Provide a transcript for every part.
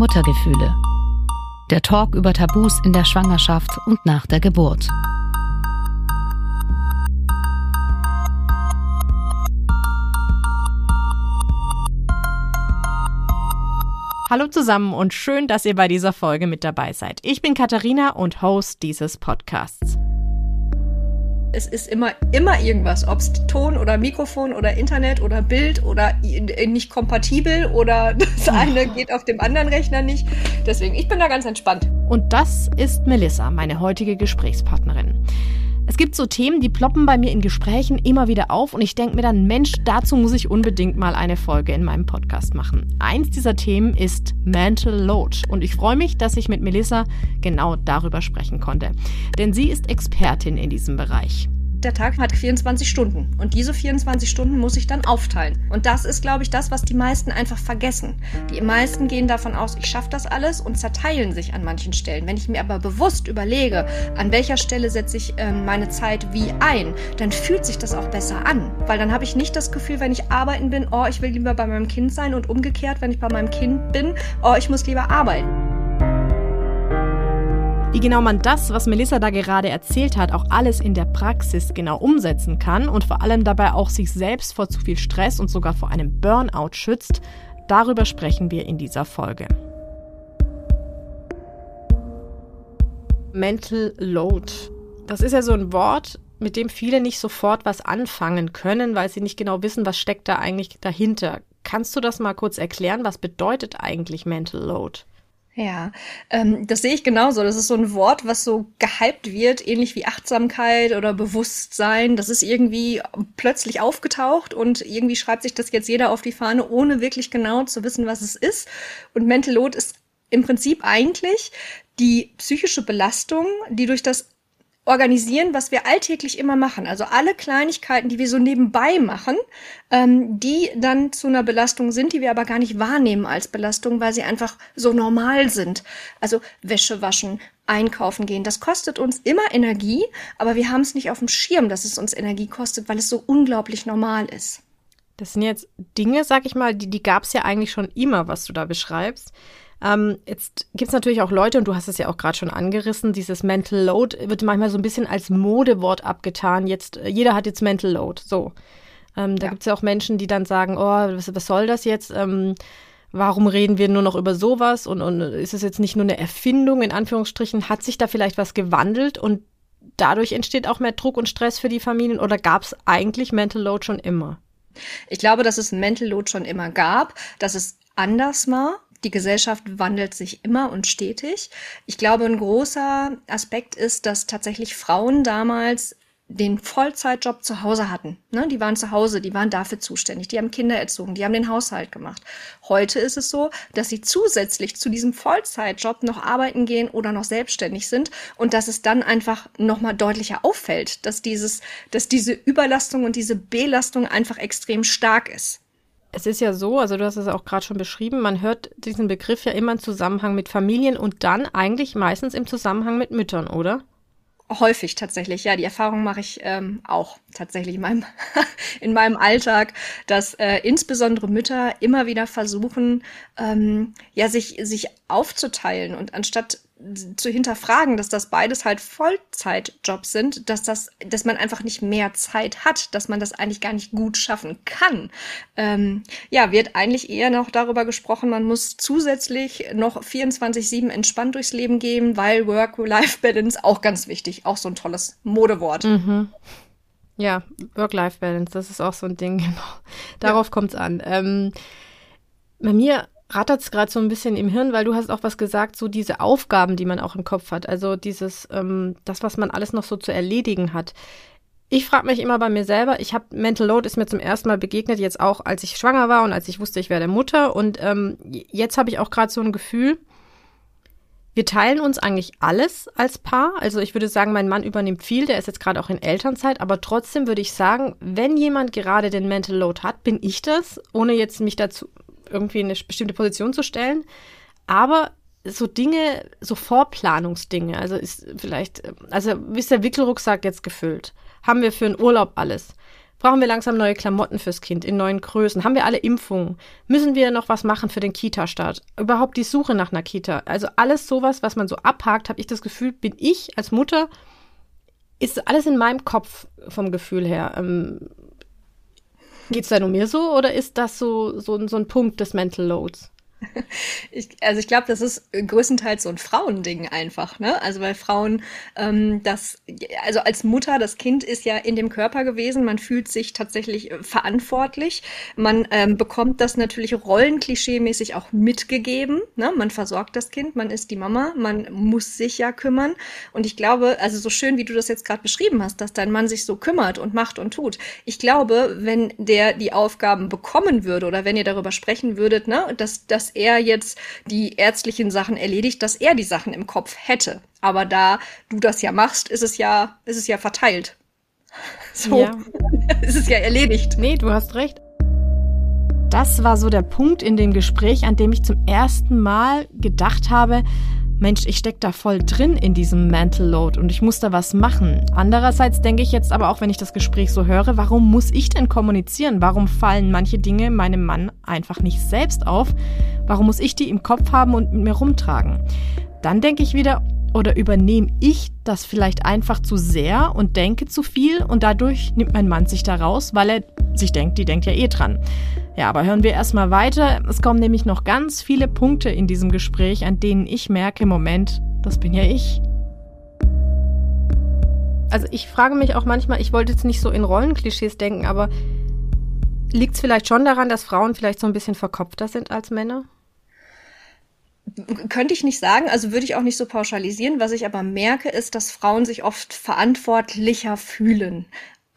Muttergefühle. Der Talk über Tabus in der Schwangerschaft und nach der Geburt. Hallo zusammen und schön, dass ihr bei dieser Folge mit dabei seid. Ich bin Katharina und Host dieses Podcasts. Es ist immer, immer irgendwas, ob es Ton oder Mikrofon oder Internet oder Bild oder nicht kompatibel oder das eine geht auf dem anderen Rechner nicht. Deswegen, ich bin da ganz entspannt. Und das ist Melissa, meine heutige Gesprächspartnerin. Es gibt so Themen, die ploppen bei mir in Gesprächen immer wieder auf und ich denke mir dann, Mensch, dazu muss ich unbedingt mal eine Folge in meinem Podcast machen. Eins dieser Themen ist Mental Load und ich freue mich, dass ich mit Melissa genau darüber sprechen konnte. Denn sie ist Expertin in diesem Bereich der Tag hat 24 Stunden und diese 24 Stunden muss ich dann aufteilen. Und das ist, glaube ich, das, was die meisten einfach vergessen. Die meisten gehen davon aus, ich schaffe das alles und zerteilen sich an manchen Stellen. Wenn ich mir aber bewusst überlege, an welcher Stelle setze ich äh, meine Zeit wie ein, dann fühlt sich das auch besser an. Weil dann habe ich nicht das Gefühl, wenn ich arbeiten bin, oh, ich will lieber bei meinem Kind sein und umgekehrt, wenn ich bei meinem Kind bin, oh, ich muss lieber arbeiten. Wie genau man das, was Melissa da gerade erzählt hat, auch alles in der Praxis genau umsetzen kann und vor allem dabei auch sich selbst vor zu viel Stress und sogar vor einem Burnout schützt, darüber sprechen wir in dieser Folge. Mental Load. Das ist ja so ein Wort, mit dem viele nicht sofort was anfangen können, weil sie nicht genau wissen, was steckt da eigentlich dahinter. Kannst du das mal kurz erklären? Was bedeutet eigentlich Mental Load? Ja, ähm, das sehe ich genauso. Das ist so ein Wort, was so gehypt wird, ähnlich wie Achtsamkeit oder Bewusstsein. Das ist irgendwie plötzlich aufgetaucht und irgendwie schreibt sich das jetzt jeder auf die Fahne, ohne wirklich genau zu wissen, was es ist. Und Mental Load ist im Prinzip eigentlich die psychische Belastung, die durch das organisieren, was wir alltäglich immer machen. Also alle Kleinigkeiten, die wir so nebenbei machen, ähm, die dann zu einer Belastung sind, die wir aber gar nicht wahrnehmen als Belastung, weil sie einfach so normal sind. Also Wäsche waschen, einkaufen gehen, das kostet uns immer Energie, aber wir haben es nicht auf dem Schirm, dass es uns Energie kostet, weil es so unglaublich normal ist. Das sind jetzt Dinge, sag ich mal, die, die gab es ja eigentlich schon immer, was du da beschreibst. Ähm, jetzt gibt es natürlich auch Leute, und du hast es ja auch gerade schon angerissen, dieses Mental Load wird manchmal so ein bisschen als Modewort abgetan. Jetzt, äh, jeder hat jetzt Mental Load. So. Ähm, da ja. gibt es ja auch Menschen, die dann sagen, oh, was, was soll das jetzt? Ähm, warum reden wir nur noch über sowas? Und, und ist es jetzt nicht nur eine Erfindung, in Anführungsstrichen? Hat sich da vielleicht was gewandelt und dadurch entsteht auch mehr Druck und Stress für die Familien? Oder gab es eigentlich Mental Load schon immer? Ich glaube, dass es Mental Load schon immer gab, dass es anders war die Gesellschaft wandelt sich immer und stetig. Ich glaube, ein großer Aspekt ist, dass tatsächlich Frauen damals den Vollzeitjob zu Hause hatten. Ne? Die waren zu Hause, die waren dafür zuständig, die haben Kinder erzogen, die haben den Haushalt gemacht. Heute ist es so, dass sie zusätzlich zu diesem Vollzeitjob noch arbeiten gehen oder noch selbstständig sind und dass es dann einfach nochmal deutlicher auffällt, dass dieses, dass diese Überlastung und diese Belastung einfach extrem stark ist. Es ist ja so, also du hast es auch gerade schon beschrieben, man hört diesen Begriff ja immer im Zusammenhang mit Familien und dann eigentlich meistens im Zusammenhang mit Müttern, oder? Häufig tatsächlich, ja. Die Erfahrung mache ich ähm, auch tatsächlich in meinem, in meinem Alltag, dass äh, insbesondere Mütter immer wieder versuchen, ähm, ja, sich, sich aufzuteilen und anstatt zu hinterfragen, dass das beides halt Vollzeitjobs sind, dass das, dass man einfach nicht mehr Zeit hat, dass man das eigentlich gar nicht gut schaffen kann. Ähm, ja, wird eigentlich eher noch darüber gesprochen, man muss zusätzlich noch 24-7 entspannt durchs Leben gehen, weil Work-Life-Balance auch ganz wichtig, auch so ein tolles Modewort. Mhm. Ja, Work-Life-Balance, das ist auch so ein Ding, genau. Darauf ja. kommt es an. Ähm, bei mir rattert es gerade so ein bisschen im Hirn, weil du hast auch was gesagt, so diese Aufgaben, die man auch im Kopf hat. Also dieses, ähm, das, was man alles noch so zu erledigen hat. Ich frage mich immer bei mir selber, ich habe Mental Load ist mir zum ersten Mal begegnet, jetzt auch als ich schwanger war und als ich wusste, ich werde Mutter. Und ähm, jetzt habe ich auch gerade so ein Gefühl, wir teilen uns eigentlich alles als Paar. Also ich würde sagen, mein Mann übernimmt viel, der ist jetzt gerade auch in Elternzeit, aber trotzdem würde ich sagen, wenn jemand gerade den Mental Load hat, bin ich das, ohne jetzt mich dazu irgendwie in eine bestimmte Position zu stellen. Aber so Dinge, so Vorplanungsdinge, also ist vielleicht, also ist der Wickelrucksack jetzt gefüllt? Haben wir für einen Urlaub alles? Brauchen wir langsam neue Klamotten fürs Kind in neuen Größen? Haben wir alle Impfungen? Müssen wir noch was machen für den Kita-Start? Überhaupt die Suche nach einer Kita? Also alles sowas, was man so abhakt, habe ich das Gefühl, bin ich als Mutter, ist alles in meinem Kopf vom Gefühl her. Ähm, Geht es da nur mir so oder ist das so, so, so ein Punkt des Mental Loads? Ich, also ich glaube, das ist größtenteils so ein Frauending einfach, ne? Also weil Frauen ähm, das, also als Mutter, das Kind ist ja in dem Körper gewesen, man fühlt sich tatsächlich äh, verantwortlich, man ähm, bekommt das natürlich rollenklischeemäßig auch mitgegeben, ne? Man versorgt das Kind, man ist die Mama, man muss sich ja kümmern und ich glaube, also so schön wie du das jetzt gerade beschrieben hast, dass dein Mann sich so kümmert und macht und tut. Ich glaube, wenn der die Aufgaben bekommen würde oder wenn ihr darüber sprechen würdet, ne, dass dass er jetzt die ärztlichen Sachen erledigt, dass er die Sachen im Kopf hätte. Aber da du das ja machst, ist es ja, ist es ja verteilt. So. Ja. ist es ja erledigt. Nee, du hast recht. Das war so der Punkt in dem Gespräch, an dem ich zum ersten Mal gedacht habe, Mensch, ich stecke da voll drin in diesem Mental Load und ich muss da was machen. Andererseits denke ich jetzt aber auch, wenn ich das Gespräch so höre, warum muss ich denn kommunizieren? Warum fallen manche Dinge meinem Mann einfach nicht selbst auf? Warum muss ich die im Kopf haben und mit mir rumtragen? Dann denke ich wieder, oder übernehme ich das vielleicht einfach zu sehr und denke zu viel und dadurch nimmt mein Mann sich da raus, weil er sich denkt, die denkt ja eh dran. Ja, aber hören wir erstmal weiter. Es kommen nämlich noch ganz viele Punkte in diesem Gespräch, an denen ich merke, Moment, das bin ja ich. Also ich frage mich auch manchmal, ich wollte jetzt nicht so in Rollenklischees denken, aber liegt es vielleicht schon daran, dass Frauen vielleicht so ein bisschen verkopfter sind als Männer? Könnte ich nicht sagen, also würde ich auch nicht so pauschalisieren. Was ich aber merke, ist, dass Frauen sich oft verantwortlicher fühlen.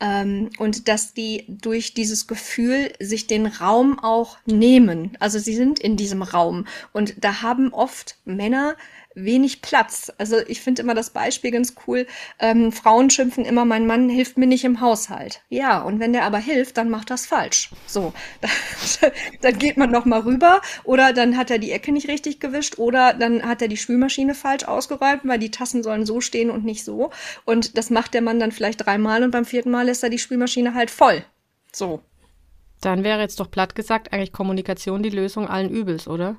Ähm, und dass die durch dieses Gefühl sich den Raum auch nehmen. Also sie sind in diesem Raum. Und da haben oft Männer wenig Platz. Also ich finde immer das Beispiel ganz cool. Ähm, Frauen schimpfen immer, mein Mann hilft mir nicht im Haushalt. Ja, und wenn der aber hilft, dann macht das falsch. So, dann geht man noch mal rüber oder dann hat er die Ecke nicht richtig gewischt oder dann hat er die Spülmaschine falsch ausgeräumt, weil die Tassen sollen so stehen und nicht so. Und das macht der Mann dann vielleicht dreimal und beim vierten Mal lässt er die Spülmaschine halt voll. So. Dann wäre jetzt doch platt gesagt eigentlich Kommunikation die Lösung allen Übels, oder?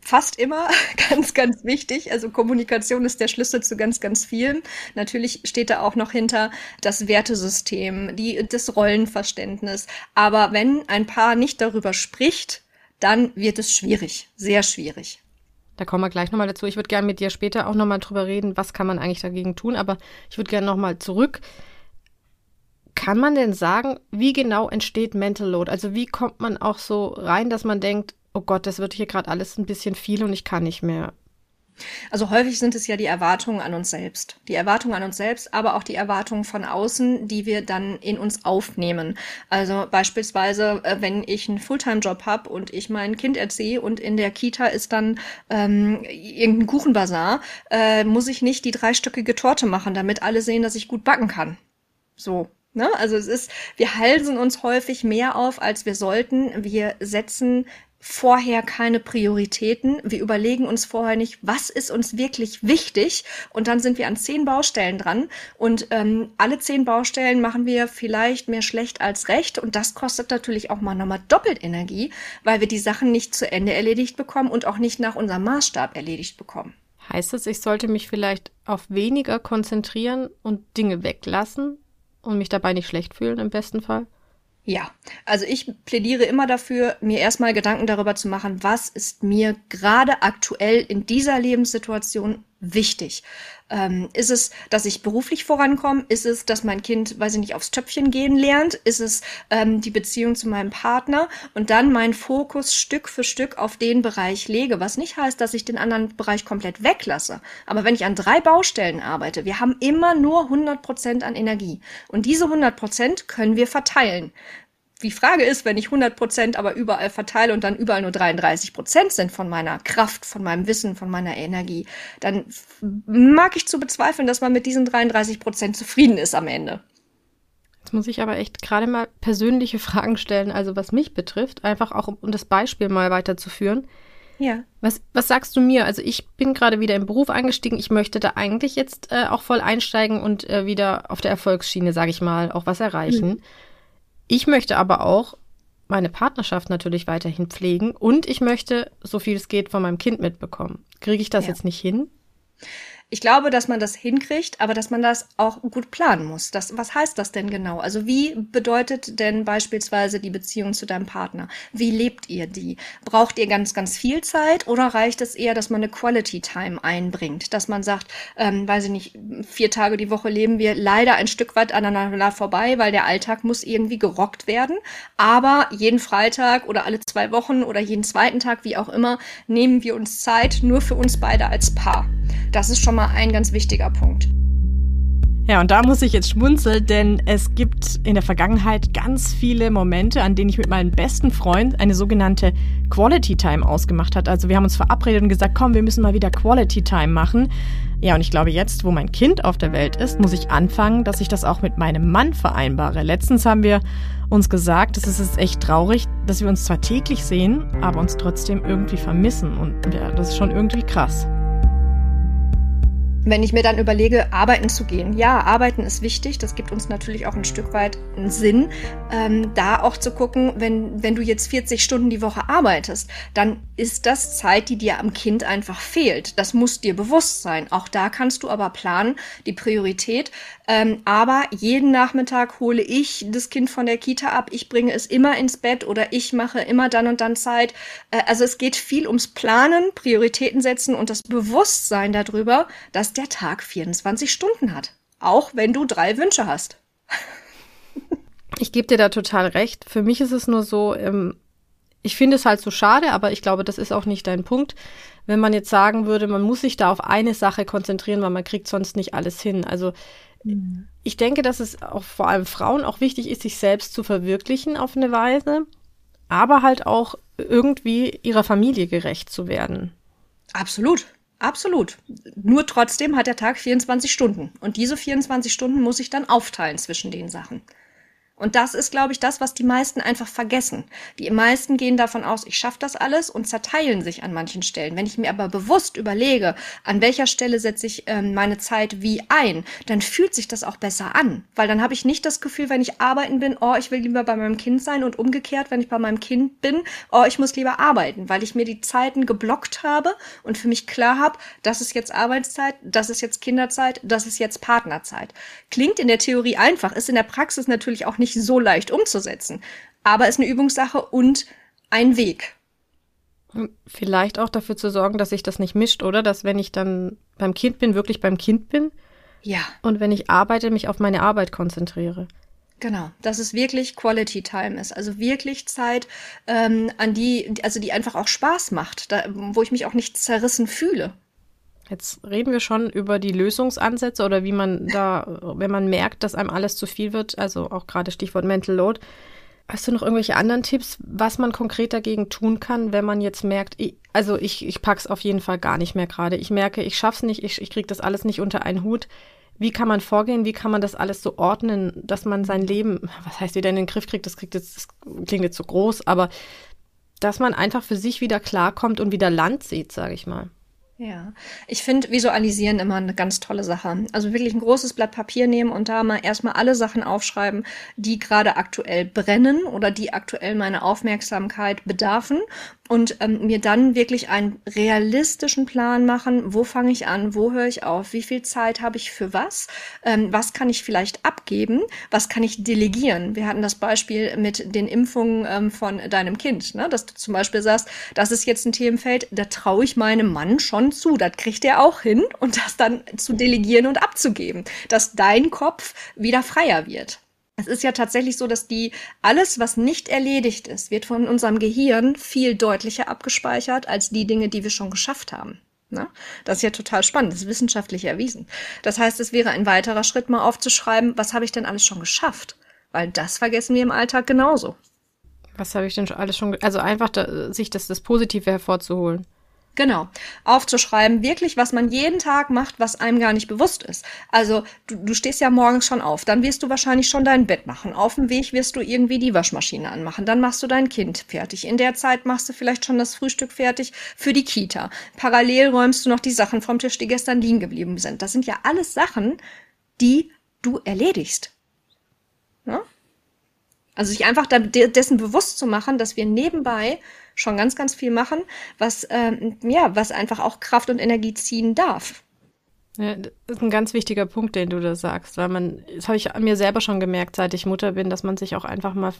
Fast immer, ganz, ganz wichtig. Also Kommunikation ist der Schlüssel zu ganz, ganz vielen. Natürlich steht da auch noch hinter das Wertesystem, die, das Rollenverständnis. Aber wenn ein Paar nicht darüber spricht, dann wird es schwierig, sehr schwierig. Da kommen wir gleich nochmal dazu. Ich würde gerne mit dir später auch nochmal drüber reden, was kann man eigentlich dagegen tun. Aber ich würde gerne nochmal zurück. Kann man denn sagen, wie genau entsteht Mental Load? Also wie kommt man auch so rein, dass man denkt, oh Gott, das wird hier gerade alles ein bisschen viel und ich kann nicht mehr. Also häufig sind es ja die Erwartungen an uns selbst. Die Erwartungen an uns selbst, aber auch die Erwartungen von außen, die wir dann in uns aufnehmen. Also beispielsweise, äh, wenn ich einen Fulltime-Job habe und ich mein Kind erziehe und in der Kita ist dann ähm, irgendein Kuchenbazar, äh, muss ich nicht die dreistöckige Torte machen, damit alle sehen, dass ich gut backen kann. So, Ne? Also es ist, wir halsen uns häufig mehr auf, als wir sollten. Wir setzen vorher keine Prioritäten. Wir überlegen uns vorher nicht, was ist uns wirklich wichtig. Und dann sind wir an zehn Baustellen dran. Und ähm, alle zehn Baustellen machen wir vielleicht mehr schlecht als recht. Und das kostet natürlich auch mal nochmal doppelt Energie, weil wir die Sachen nicht zu Ende erledigt bekommen und auch nicht nach unserem Maßstab erledigt bekommen. Heißt es, ich sollte mich vielleicht auf weniger konzentrieren und Dinge weglassen und mich dabei nicht schlecht fühlen im besten Fall? Ja, also ich plädiere immer dafür, mir erstmal Gedanken darüber zu machen, was ist mir gerade aktuell in dieser Lebenssituation wichtig. Ähm, ist es, dass ich beruflich vorankomme? Ist es, dass mein Kind, weiß ich nicht, aufs Töpfchen gehen lernt? Ist es ähm, die Beziehung zu meinem Partner? Und dann meinen Fokus Stück für Stück auf den Bereich lege, was nicht heißt, dass ich den anderen Bereich komplett weglasse. Aber wenn ich an drei Baustellen arbeite, wir haben immer nur 100 Prozent an Energie. Und diese 100 Prozent können wir verteilen. Die Frage ist, wenn ich 100 Prozent aber überall verteile und dann überall nur 33 Prozent sind von meiner Kraft, von meinem Wissen, von meiner Energie, dann mag ich zu bezweifeln, dass man mit diesen 33 Prozent zufrieden ist am Ende. Jetzt muss ich aber echt gerade mal persönliche Fragen stellen, also was mich betrifft, einfach auch um das Beispiel mal weiterzuführen. Ja. Was, was sagst du mir? Also ich bin gerade wieder im Beruf eingestiegen. Ich möchte da eigentlich jetzt äh, auch voll einsteigen und äh, wieder auf der Erfolgsschiene, sage ich mal, auch was erreichen. Mhm. Ich möchte aber auch meine Partnerschaft natürlich weiterhin pflegen und ich möchte, so viel es geht, von meinem Kind mitbekommen. Kriege ich das ja. jetzt nicht hin? Ich glaube, dass man das hinkriegt, aber dass man das auch gut planen muss. Das, was heißt das denn genau? Also wie bedeutet denn beispielsweise die Beziehung zu deinem Partner? Wie lebt ihr die? Braucht ihr ganz, ganz viel Zeit oder reicht es eher, dass man eine Quality Time einbringt? Dass man sagt, ähm, weiß ich nicht, vier Tage die Woche leben wir leider ein Stück weit aneinander vorbei, weil der Alltag muss irgendwie gerockt werden. Aber jeden Freitag oder alle zwei Wochen oder jeden zweiten Tag, wie auch immer, nehmen wir uns Zeit nur für uns beide als Paar. Das ist schon mal ein ganz wichtiger Punkt. Ja, und da muss ich jetzt schmunzeln, denn es gibt in der Vergangenheit ganz viele Momente, an denen ich mit meinem besten Freund eine sogenannte Quality Time ausgemacht hat. Also wir haben uns verabredet und gesagt, komm, wir müssen mal wieder Quality Time machen. Ja, und ich glaube, jetzt, wo mein Kind auf der Welt ist, muss ich anfangen, dass ich das auch mit meinem Mann vereinbare. Letztens haben wir uns gesagt, es ist echt traurig, dass wir uns zwar täglich sehen, aber uns trotzdem irgendwie vermissen. Und ja, das ist schon irgendwie krass. Wenn ich mir dann überlege, arbeiten zu gehen, ja, arbeiten ist wichtig, das gibt uns natürlich auch ein Stück weit einen Sinn, ähm, da auch zu gucken, wenn, wenn du jetzt 40 Stunden die Woche arbeitest, dann ist das Zeit, die dir am Kind einfach fehlt. Das muss dir bewusst sein. Auch da kannst du aber planen, die Priorität. Ähm, aber jeden Nachmittag hole ich das Kind von der Kita ab, ich bringe es immer ins Bett oder ich mache immer dann und dann Zeit. Äh, also es geht viel ums Planen, Prioritäten setzen und das Bewusstsein darüber, dass der Tag 24 Stunden hat. Auch wenn du drei Wünsche hast. ich gebe dir da total recht. Für mich ist es nur so, ähm, ich finde es halt so schade, aber ich glaube, das ist auch nicht dein Punkt, wenn man jetzt sagen würde, man muss sich da auf eine Sache konzentrieren, weil man kriegt sonst nicht alles hin. Also mhm. ich denke, dass es auch vor allem Frauen auch wichtig ist, sich selbst zu verwirklichen auf eine Weise, aber halt auch irgendwie ihrer Familie gerecht zu werden. Absolut. Absolut. Nur trotzdem hat der Tag 24 Stunden. Und diese 24 Stunden muss ich dann aufteilen zwischen den Sachen. Und das ist, glaube ich, das, was die meisten einfach vergessen. Die meisten gehen davon aus, ich schaffe das alles und zerteilen sich an manchen Stellen. Wenn ich mir aber bewusst überlege, an welcher Stelle setze ich ähm, meine Zeit wie ein, dann fühlt sich das auch besser an. Weil dann habe ich nicht das Gefühl, wenn ich arbeiten bin, oh, ich will lieber bei meinem Kind sein und umgekehrt, wenn ich bei meinem Kind bin, oh, ich muss lieber arbeiten, weil ich mir die Zeiten geblockt habe und für mich klar habe, das ist jetzt Arbeitszeit, das ist jetzt Kinderzeit, das ist jetzt Partnerzeit. Klingt in der Theorie einfach, ist in der Praxis natürlich auch nicht nicht so leicht umzusetzen. Aber ist eine Übungssache und ein Weg. Vielleicht auch dafür zu sorgen, dass sich das nicht mischt, oder? Dass wenn ich dann beim Kind bin, wirklich beim Kind bin. Ja. Und wenn ich arbeite, mich auf meine Arbeit konzentriere. Genau, dass es wirklich Quality Time ist, also wirklich Zeit, ähm, an die, also die einfach auch Spaß macht, da, wo ich mich auch nicht zerrissen fühle. Jetzt reden wir schon über die Lösungsansätze oder wie man da, wenn man merkt, dass einem alles zu viel wird, also auch gerade Stichwort Mental Load. Hast du noch irgendwelche anderen Tipps, was man konkret dagegen tun kann, wenn man jetzt merkt, ich, also ich, ich pack's auf jeden Fall gar nicht mehr gerade. Ich merke, ich schaff's nicht, ich, ich krieg das alles nicht unter einen Hut. Wie kann man vorgehen? Wie kann man das alles so ordnen, dass man sein Leben, was heißt wieder in den Griff kriegt? Das kriegt jetzt, das klingt jetzt so groß, aber dass man einfach für sich wieder klarkommt und wieder Land sieht, sage ich mal. Ja, ich finde Visualisieren immer eine ganz tolle Sache. Also wirklich ein großes Blatt Papier nehmen und da mal erstmal alle Sachen aufschreiben, die gerade aktuell brennen oder die aktuell meine Aufmerksamkeit bedarfen und ähm, mir dann wirklich einen realistischen Plan machen, wo fange ich an, wo höre ich auf, wie viel Zeit habe ich für was, ähm, was kann ich vielleicht abgeben, was kann ich delegieren. Wir hatten das Beispiel mit den Impfungen ähm, von deinem Kind, ne? dass du zum Beispiel sagst, das ist jetzt ein Themenfeld, da traue ich meinem Mann schon zu, das kriegt er auch hin und das dann zu delegieren und abzugeben, dass dein Kopf wieder freier wird. Es ist ja tatsächlich so, dass die alles, was nicht erledigt ist, wird von unserem Gehirn viel deutlicher abgespeichert als die Dinge, die wir schon geschafft haben. Ne? Das ist ja total spannend, das ist wissenschaftlich erwiesen. Das heißt, es wäre ein weiterer Schritt, mal aufzuschreiben, was habe ich denn alles schon geschafft? Weil das vergessen wir im Alltag genauso. Was habe ich denn alles schon, also einfach da, sich das, das Positive hervorzuholen. Genau. Aufzuschreiben, wirklich, was man jeden Tag macht, was einem gar nicht bewusst ist. Also, du, du stehst ja morgens schon auf, dann wirst du wahrscheinlich schon dein Bett machen. Auf dem Weg wirst du irgendwie die Waschmaschine anmachen. Dann machst du dein Kind fertig. In der Zeit machst du vielleicht schon das Frühstück fertig für die Kita. Parallel räumst du noch die Sachen vom Tisch, die gestern liegen geblieben sind. Das sind ja alles Sachen, die du erledigst. Also sich einfach dessen bewusst zu machen, dass wir nebenbei schon ganz, ganz viel machen, was, ähm, ja, was einfach auch Kraft und Energie ziehen darf. Ja, das ist ein ganz wichtiger Punkt, den du da sagst, weil man, das habe ich mir selber schon gemerkt, seit ich Mutter bin, dass man sich auch einfach mal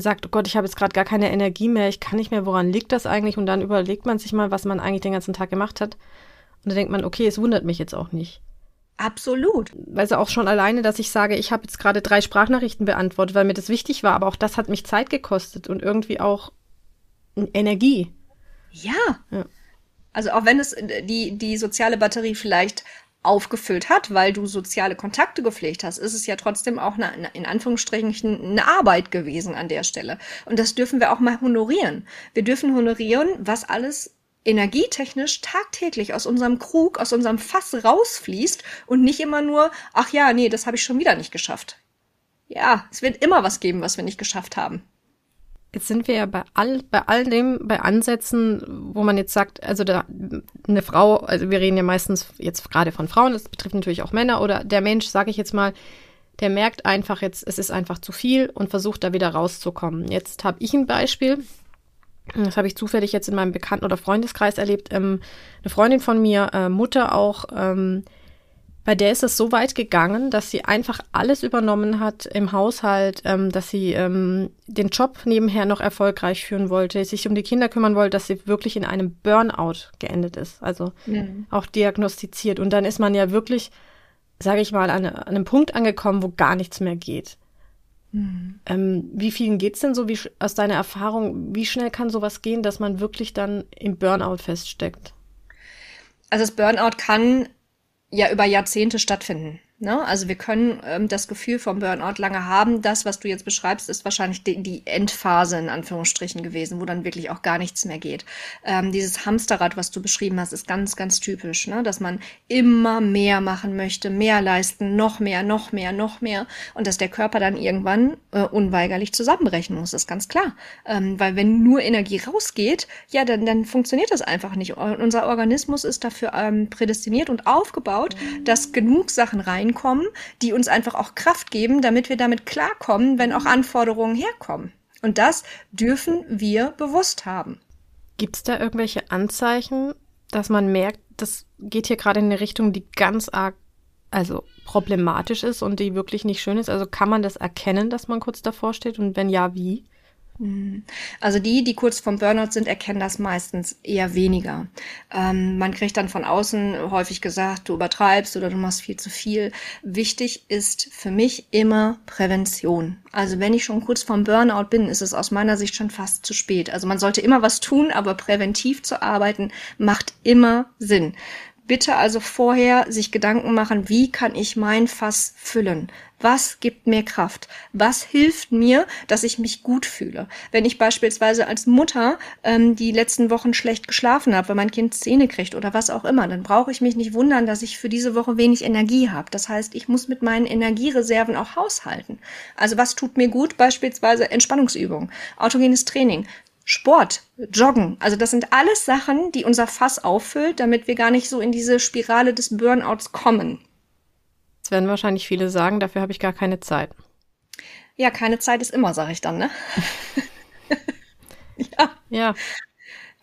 sagt, oh Gott, ich habe jetzt gerade gar keine Energie mehr, ich kann nicht mehr, woran liegt das eigentlich? Und dann überlegt man sich mal, was man eigentlich den ganzen Tag gemacht hat. Und dann denkt man, okay, es wundert mich jetzt auch nicht. Absolut. Also auch schon alleine, dass ich sage, ich habe jetzt gerade drei Sprachnachrichten beantwortet, weil mir das wichtig war, aber auch das hat mich Zeit gekostet und irgendwie auch Energie. Ja. ja. Also auch wenn es äh, die, die soziale Batterie vielleicht aufgefüllt hat, weil du soziale Kontakte gepflegt hast, ist es ja trotzdem auch eine, in Anführungsstrichen eine Arbeit gewesen an der Stelle. Und das dürfen wir auch mal honorieren. Wir dürfen honorieren, was alles energietechnisch tagtäglich aus unserem Krug, aus unserem Fass rausfließt und nicht immer nur, ach ja, nee, das habe ich schon wieder nicht geschafft. Ja, es wird immer was geben, was wir nicht geschafft haben. Jetzt sind wir ja bei all, bei all dem, bei Ansätzen, wo man jetzt sagt, also da eine Frau, also wir reden ja meistens jetzt gerade von Frauen, das betrifft natürlich auch Männer oder der Mensch, sage ich jetzt mal, der merkt einfach jetzt, es ist einfach zu viel und versucht da wieder rauszukommen. Jetzt habe ich ein Beispiel, das habe ich zufällig jetzt in meinem Bekannten- oder Freundeskreis erlebt. Ähm, eine Freundin von mir, äh, Mutter auch, ähm, bei der ist es so weit gegangen, dass sie einfach alles übernommen hat im Haushalt, ähm, dass sie ähm, den Job nebenher noch erfolgreich führen wollte, sich um die Kinder kümmern wollte, dass sie wirklich in einem Burnout geendet ist, also mhm. auch diagnostiziert. Und dann ist man ja wirklich, sage ich mal, an, an, einem Punkt angekommen, wo gar nichts mehr geht. Mhm. Ähm, wie vielen geht's denn so, wie, aus deiner Erfahrung, wie schnell kann sowas gehen, dass man wirklich dann im Burnout feststeckt? Also das Burnout kann ja über Jahrzehnte stattfinden. Ne? Also wir können ähm, das Gefühl vom Burnout lange haben. Das, was du jetzt beschreibst, ist wahrscheinlich die, die Endphase in Anführungsstrichen gewesen, wo dann wirklich auch gar nichts mehr geht. Ähm, dieses Hamsterrad, was du beschrieben hast, ist ganz, ganz typisch, ne? dass man immer mehr machen möchte, mehr leisten, noch mehr, noch mehr, noch mehr und dass der Körper dann irgendwann äh, unweigerlich zusammenbrechen muss, ist ganz klar. Ähm, weil wenn nur Energie rausgeht, ja, dann, dann funktioniert das einfach nicht. Und unser Organismus ist dafür ähm, prädestiniert und aufgebaut, dass genug Sachen rein reinkommen, die uns einfach auch Kraft geben, damit wir damit klarkommen, wenn auch Anforderungen herkommen. Und das dürfen wir bewusst haben. Gibt es da irgendwelche Anzeichen, dass man merkt, das geht hier gerade in eine Richtung, die ganz arg, also problematisch ist und die wirklich nicht schön ist? Also kann man das erkennen, dass man kurz davor steht und wenn ja, wie? Mhm. Also die, die kurz vom Burnout sind, erkennen das meistens eher weniger. Ähm, man kriegt dann von außen häufig gesagt, du übertreibst oder du machst viel zu viel. Wichtig ist für mich immer Prävention. Also wenn ich schon kurz vom Burnout bin, ist es aus meiner Sicht schon fast zu spät. Also man sollte immer was tun, aber präventiv zu arbeiten macht immer Sinn. Bitte also vorher sich Gedanken machen, wie kann ich mein Fass füllen? Was gibt mir Kraft? Was hilft mir, dass ich mich gut fühle? Wenn ich beispielsweise als Mutter ähm, die letzten Wochen schlecht geschlafen habe, weil mein Kind Zähne kriegt oder was auch immer, dann brauche ich mich nicht wundern, dass ich für diese Woche wenig Energie habe. Das heißt, ich muss mit meinen Energiereserven auch haushalten. Also was tut mir gut? Beispielsweise Entspannungsübungen, autogenes Training, Sport, Joggen. Also das sind alles Sachen, die unser Fass auffüllt, damit wir gar nicht so in diese Spirale des Burnouts kommen. Das werden wahrscheinlich viele sagen, dafür habe ich gar keine Zeit. Ja, keine Zeit ist immer, sage ich dann, ne? ja. Ja.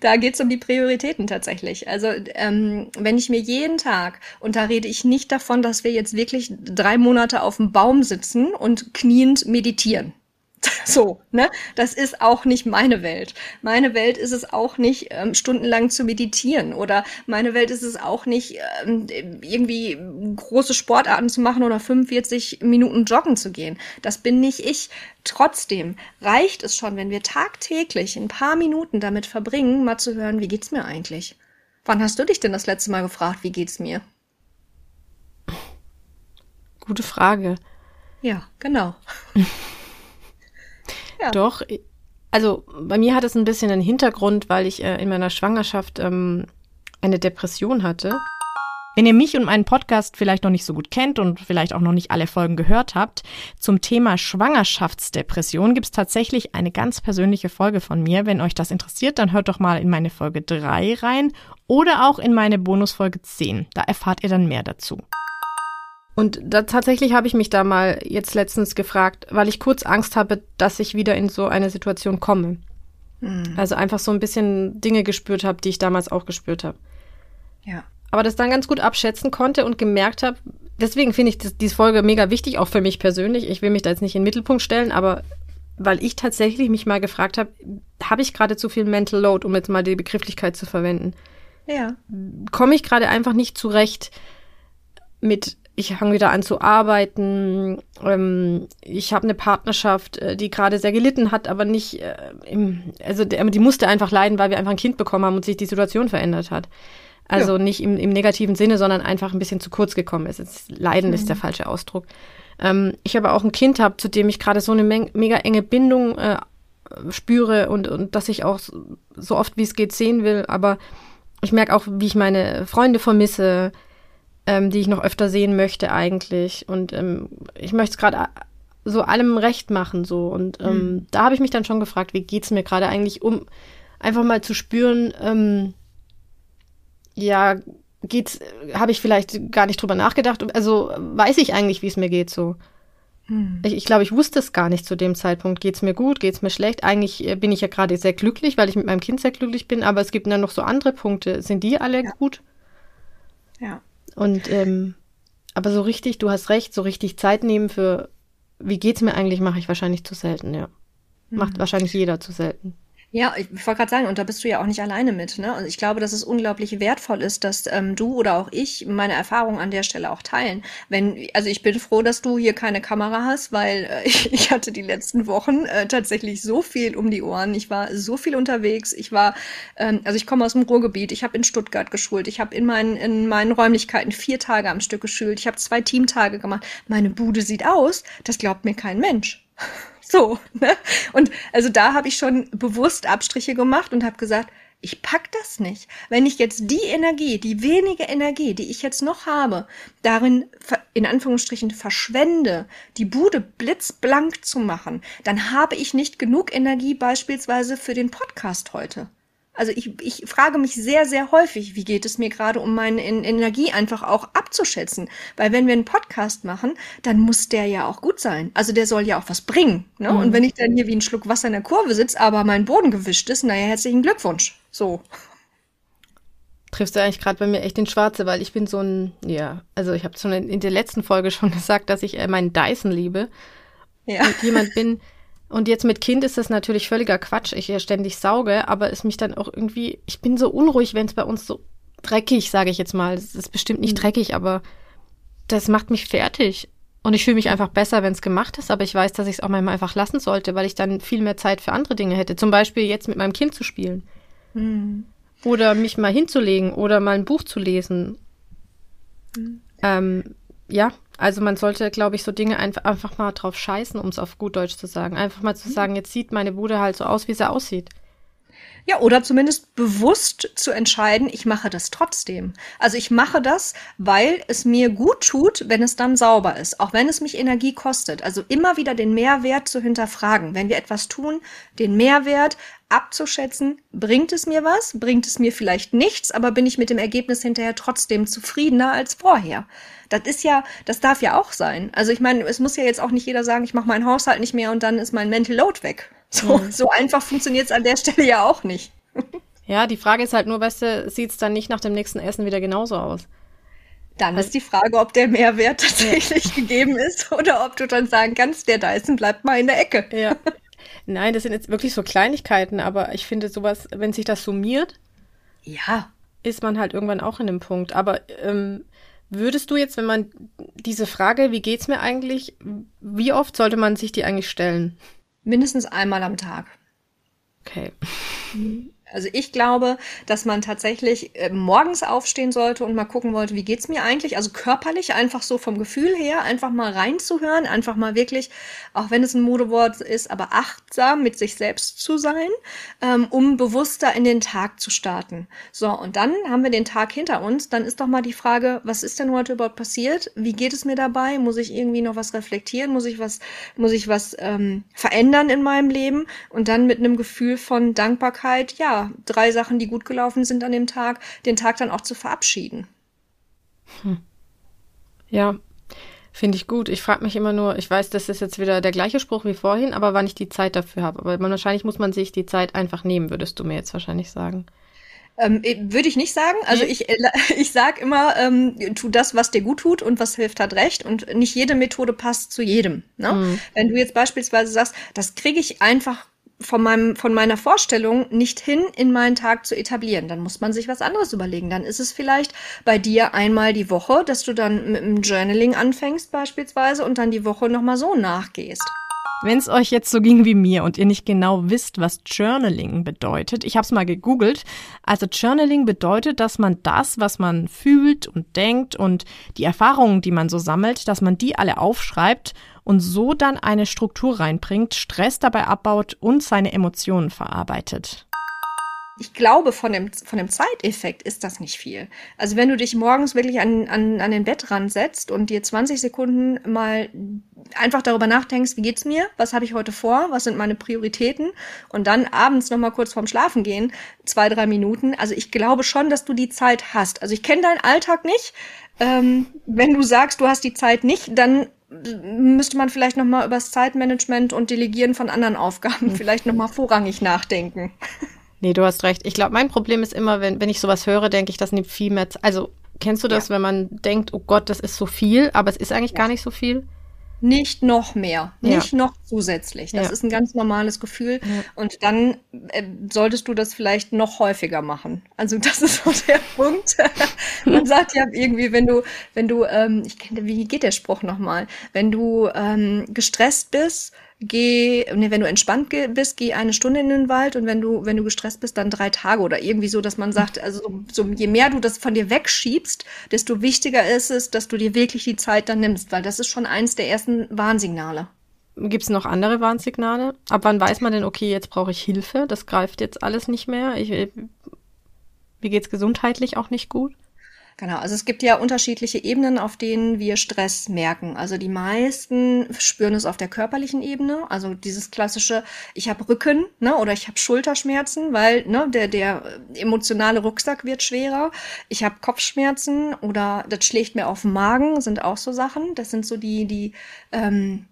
Da geht's um die Prioritäten tatsächlich. Also ähm, wenn ich mir jeden Tag, und da rede ich nicht davon, dass wir jetzt wirklich drei Monate auf dem Baum sitzen und kniend meditieren. So, ne? Das ist auch nicht meine Welt. Meine Welt ist es auch nicht, ähm, stundenlang zu meditieren oder meine Welt ist es auch nicht, ähm, irgendwie große Sportarten zu machen oder 45 Minuten joggen zu gehen. Das bin nicht ich. Trotzdem reicht es schon, wenn wir tagtäglich ein paar Minuten damit verbringen, mal zu hören, wie geht's mir eigentlich? Wann hast du dich denn das letzte Mal gefragt, wie geht's mir? Gute Frage. Ja, genau. Ja. Doch, also bei mir hat es ein bisschen einen Hintergrund, weil ich äh, in meiner Schwangerschaft ähm, eine Depression hatte. Wenn ihr mich und meinen Podcast vielleicht noch nicht so gut kennt und vielleicht auch noch nicht alle Folgen gehört habt, zum Thema Schwangerschaftsdepression gibt es tatsächlich eine ganz persönliche Folge von mir. Wenn euch das interessiert, dann hört doch mal in meine Folge 3 rein oder auch in meine Bonusfolge 10. Da erfahrt ihr dann mehr dazu. Und da, tatsächlich habe ich mich da mal jetzt letztens gefragt, weil ich kurz Angst habe, dass ich wieder in so eine Situation komme. Mhm. Also einfach so ein bisschen Dinge gespürt habe, die ich damals auch gespürt habe. Ja. Aber das dann ganz gut abschätzen konnte und gemerkt habe, deswegen finde ich das, diese Folge mega wichtig, auch für mich persönlich. Ich will mich da jetzt nicht in den Mittelpunkt stellen, aber weil ich tatsächlich mich mal gefragt habe, habe ich gerade zu viel Mental Load, um jetzt mal die Begrifflichkeit zu verwenden? Ja. Komme ich gerade einfach nicht zurecht mit, ich fange wieder an zu arbeiten, ähm, ich habe eine Partnerschaft, äh, die gerade sehr gelitten hat, aber nicht, äh, im, also die musste einfach leiden, weil wir einfach ein Kind bekommen haben und sich die Situation verändert hat. Also ja. nicht im, im negativen Sinne, sondern einfach ein bisschen zu kurz gekommen ist. Jetzt, leiden mhm. ist der mhm. falsche Ausdruck. Ähm, ich aber auch ein Kind habe, zu dem ich gerade so eine Menge, mega enge Bindung äh, spüre und, und dass ich auch so oft wie es geht sehen will. Aber ich merke auch, wie ich meine Freunde vermisse, ähm, die ich noch öfter sehen möchte eigentlich. Und ähm, ich möchte es gerade so allem recht machen so. Und ähm, mhm. da habe ich mich dann schon gefragt, wie geht's mir gerade eigentlich, um einfach mal zu spüren, ähm, ja, geht's, habe ich vielleicht gar nicht drüber nachgedacht. Also weiß ich eigentlich, wie es mir geht so. Hm. Ich, ich glaube, ich wusste es gar nicht zu dem Zeitpunkt. Geht's mir gut, geht's mir schlecht? Eigentlich äh, bin ich ja gerade sehr glücklich, weil ich mit meinem Kind sehr glücklich bin, aber es gibt dann noch so andere Punkte. Sind die alle ja. gut? Ja. Und ähm, aber so richtig, du hast recht, so richtig Zeit nehmen für wie geht's mir eigentlich, mache ich wahrscheinlich zu selten, ja. Macht hm. wahrscheinlich jeder zu selten. Ja, ich wollte gerade sagen, und da bist du ja auch nicht alleine mit. Ne? Und ich glaube, dass es unglaublich wertvoll ist, dass ähm, du oder auch ich meine Erfahrungen an der Stelle auch teilen. Wenn, also ich bin froh, dass du hier keine Kamera hast, weil äh, ich, ich hatte die letzten Wochen äh, tatsächlich so viel um die Ohren. Ich war so viel unterwegs. Ich war, ähm, also ich komme aus dem Ruhrgebiet. Ich habe in Stuttgart geschult. Ich habe in meinen in meinen Räumlichkeiten vier Tage am Stück geschult. Ich habe zwei Teamtage gemacht. Meine Bude sieht aus. Das glaubt mir kein Mensch. So, ne? Und also da habe ich schon bewusst Abstriche gemacht und habe gesagt, ich pack das nicht. Wenn ich jetzt die Energie, die wenige Energie, die ich jetzt noch habe, darin in Anführungsstrichen verschwende, die Bude blitzblank zu machen, dann habe ich nicht genug Energie beispielsweise für den Podcast heute. Also ich, ich frage mich sehr, sehr häufig, wie geht es mir gerade, um meine Energie einfach auch abzuschätzen. Weil wenn wir einen Podcast machen, dann muss der ja auch gut sein. Also der soll ja auch was bringen. Ne? Mhm. Und wenn ich dann hier wie ein Schluck Wasser in der Kurve sitze, aber mein Boden gewischt ist, naja, herzlichen Glückwunsch. So. Triffst du eigentlich gerade bei mir echt den Schwarze, weil ich bin so ein, ja, also ich habe schon in der letzten Folge schon gesagt, dass ich äh, meinen Dyson liebe. Ja. Und jemand bin, und jetzt mit Kind ist das natürlich völliger Quatsch. Ich ja ständig sauge, aber es mich dann auch irgendwie, ich bin so unruhig, wenn es bei uns so dreckig, sage ich jetzt mal. Es ist bestimmt nicht mhm. dreckig, aber das macht mich fertig. Und ich fühle mich einfach besser, wenn es gemacht ist, aber ich weiß, dass ich es auch manchmal einfach lassen sollte, weil ich dann viel mehr Zeit für andere Dinge hätte. Zum Beispiel jetzt mit meinem Kind zu spielen. Mhm. Oder mich mal hinzulegen oder mal ein Buch zu lesen. Mhm. Ähm, ja, also man sollte, glaube ich, so Dinge einfach, einfach mal drauf scheißen, um es auf gut Deutsch zu sagen. Einfach mal zu mhm. sagen, jetzt sieht meine Bude halt so aus, wie sie aussieht. Ja, oder zumindest bewusst zu entscheiden, ich mache das trotzdem. Also ich mache das, weil es mir gut tut, wenn es dann sauber ist, auch wenn es mich Energie kostet. Also immer wieder den Mehrwert zu hinterfragen. Wenn wir etwas tun, den Mehrwert abzuschätzen, bringt es mir was, bringt es mir vielleicht nichts, aber bin ich mit dem Ergebnis hinterher trotzdem zufriedener als vorher. Das ist ja, das darf ja auch sein. Also ich meine, es muss ja jetzt auch nicht jeder sagen, ich mache meinen Haushalt nicht mehr und dann ist mein Mental Load weg. So, mhm. so einfach funktioniert es an der Stelle ja auch nicht. Ja, die Frage ist halt nur, weißt du, sieht es dann nicht nach dem nächsten Essen wieder genauso aus? Dann also, ist die Frage, ob der Mehrwert tatsächlich ja. gegeben ist oder ob du dann sagen kannst, der Dyson bleibt mal in der Ecke. Ja. Nein, das sind jetzt wirklich so Kleinigkeiten, aber ich finde sowas, wenn sich das summiert, ja, ist man halt irgendwann auch in dem Punkt. Aber ähm, Würdest du jetzt, wenn man diese Frage, wie geht's mir eigentlich, wie oft sollte man sich die eigentlich stellen? Mindestens einmal am Tag. Okay. Mhm. Also ich glaube, dass man tatsächlich äh, morgens aufstehen sollte und mal gucken wollte, wie geht's mir eigentlich? Also körperlich, einfach so vom Gefühl her, einfach mal reinzuhören, einfach mal wirklich, auch wenn es ein Modewort ist, aber achtsam mit sich selbst zu sein, ähm, um bewusster in den Tag zu starten. So, und dann haben wir den Tag hinter uns. Dann ist doch mal die Frage, was ist denn heute überhaupt passiert? Wie geht es mir dabei? Muss ich irgendwie noch was reflektieren? Muss ich was, muss ich was ähm, verändern in meinem Leben? Und dann mit einem Gefühl von Dankbarkeit, ja, drei Sachen, die gut gelaufen sind an dem Tag, den Tag dann auch zu verabschieden. Hm. Ja, Finde ich gut. Ich frage mich immer nur, ich weiß, das ist jetzt wieder der gleiche Spruch wie vorhin, aber wann ich die Zeit dafür habe. Aber man, wahrscheinlich muss man sich die Zeit einfach nehmen, würdest du mir jetzt wahrscheinlich sagen. Ähm, äh, Würde ich nicht sagen. Also ich, äh, ich sag immer, ähm, tu das, was dir gut tut und was hilft, hat recht. Und nicht jede Methode passt zu jedem. Ne? Mhm. Wenn du jetzt beispielsweise sagst, das kriege ich einfach von meinem, von meiner Vorstellung nicht hin in meinen Tag zu etablieren. Dann muss man sich was anderes überlegen. Dann ist es vielleicht bei dir einmal die Woche, dass du dann mit dem Journaling anfängst beispielsweise und dann die Woche nochmal so nachgehst. Wenn es euch jetzt so ging wie mir und ihr nicht genau wisst, was Journaling bedeutet, ich habe es mal gegoogelt. Also Journaling bedeutet, dass man das, was man fühlt und denkt und die Erfahrungen, die man so sammelt, dass man die alle aufschreibt und so dann eine Struktur reinbringt, Stress dabei abbaut und seine Emotionen verarbeitet ich glaube, von dem, von dem Zeiteffekt ist das nicht viel. Also wenn du dich morgens wirklich an, an, an den Bettrand setzt und dir 20 Sekunden mal einfach darüber nachdenkst, wie geht's mir, was habe ich heute vor, was sind meine Prioritäten und dann abends nochmal kurz vorm Schlafen gehen, zwei, drei Minuten. Also ich glaube schon, dass du die Zeit hast. Also ich kenne deinen Alltag nicht. Ähm, wenn du sagst, du hast die Zeit nicht, dann müsste man vielleicht noch mal über das Zeitmanagement und Delegieren von anderen Aufgaben vielleicht noch mal vorrangig nachdenken. Nee, du hast recht. Ich glaube, mein Problem ist immer, wenn, wenn ich sowas höre, denke ich, das nimmt viel mehr Zeit. Also, kennst du das, ja. wenn man denkt, oh Gott, das ist so viel, aber es ist eigentlich ja. gar nicht so viel? Nicht noch mehr, nicht ja. noch zusätzlich. Das ist ein ganz normales Gefühl. Und dann äh, solltest du das vielleicht noch häufiger machen. Also das ist so der Punkt. man sagt ja irgendwie, wenn du, wenn du, ähm, ich kenne, wie geht der Spruch nochmal? Wenn du ähm, gestresst bist, geh, nee, wenn du entspannt bist, geh eine Stunde in den Wald und wenn du, wenn du gestresst bist, dann drei Tage oder irgendwie so, dass man sagt, also so, je mehr du das von dir wegschiebst, desto wichtiger ist es, dass du dir wirklich die Zeit dann nimmst, weil das ist schon eins der ersten Warnsignale. Gibt es noch andere Warnsignale? Ab wann weiß man denn, okay, jetzt brauche ich Hilfe, das greift jetzt alles nicht mehr? Ich, mir geht's gesundheitlich auch nicht gut? Genau, also es gibt ja unterschiedliche Ebenen, auf denen wir Stress merken. Also die meisten spüren es auf der körperlichen Ebene, also dieses klassische, ich habe Rücken ne, oder ich habe Schulterschmerzen, weil ne, der, der emotionale Rucksack wird schwerer. Ich habe Kopfschmerzen oder das schlägt mir auf den Magen, sind auch so Sachen. Das sind so die, die ähm,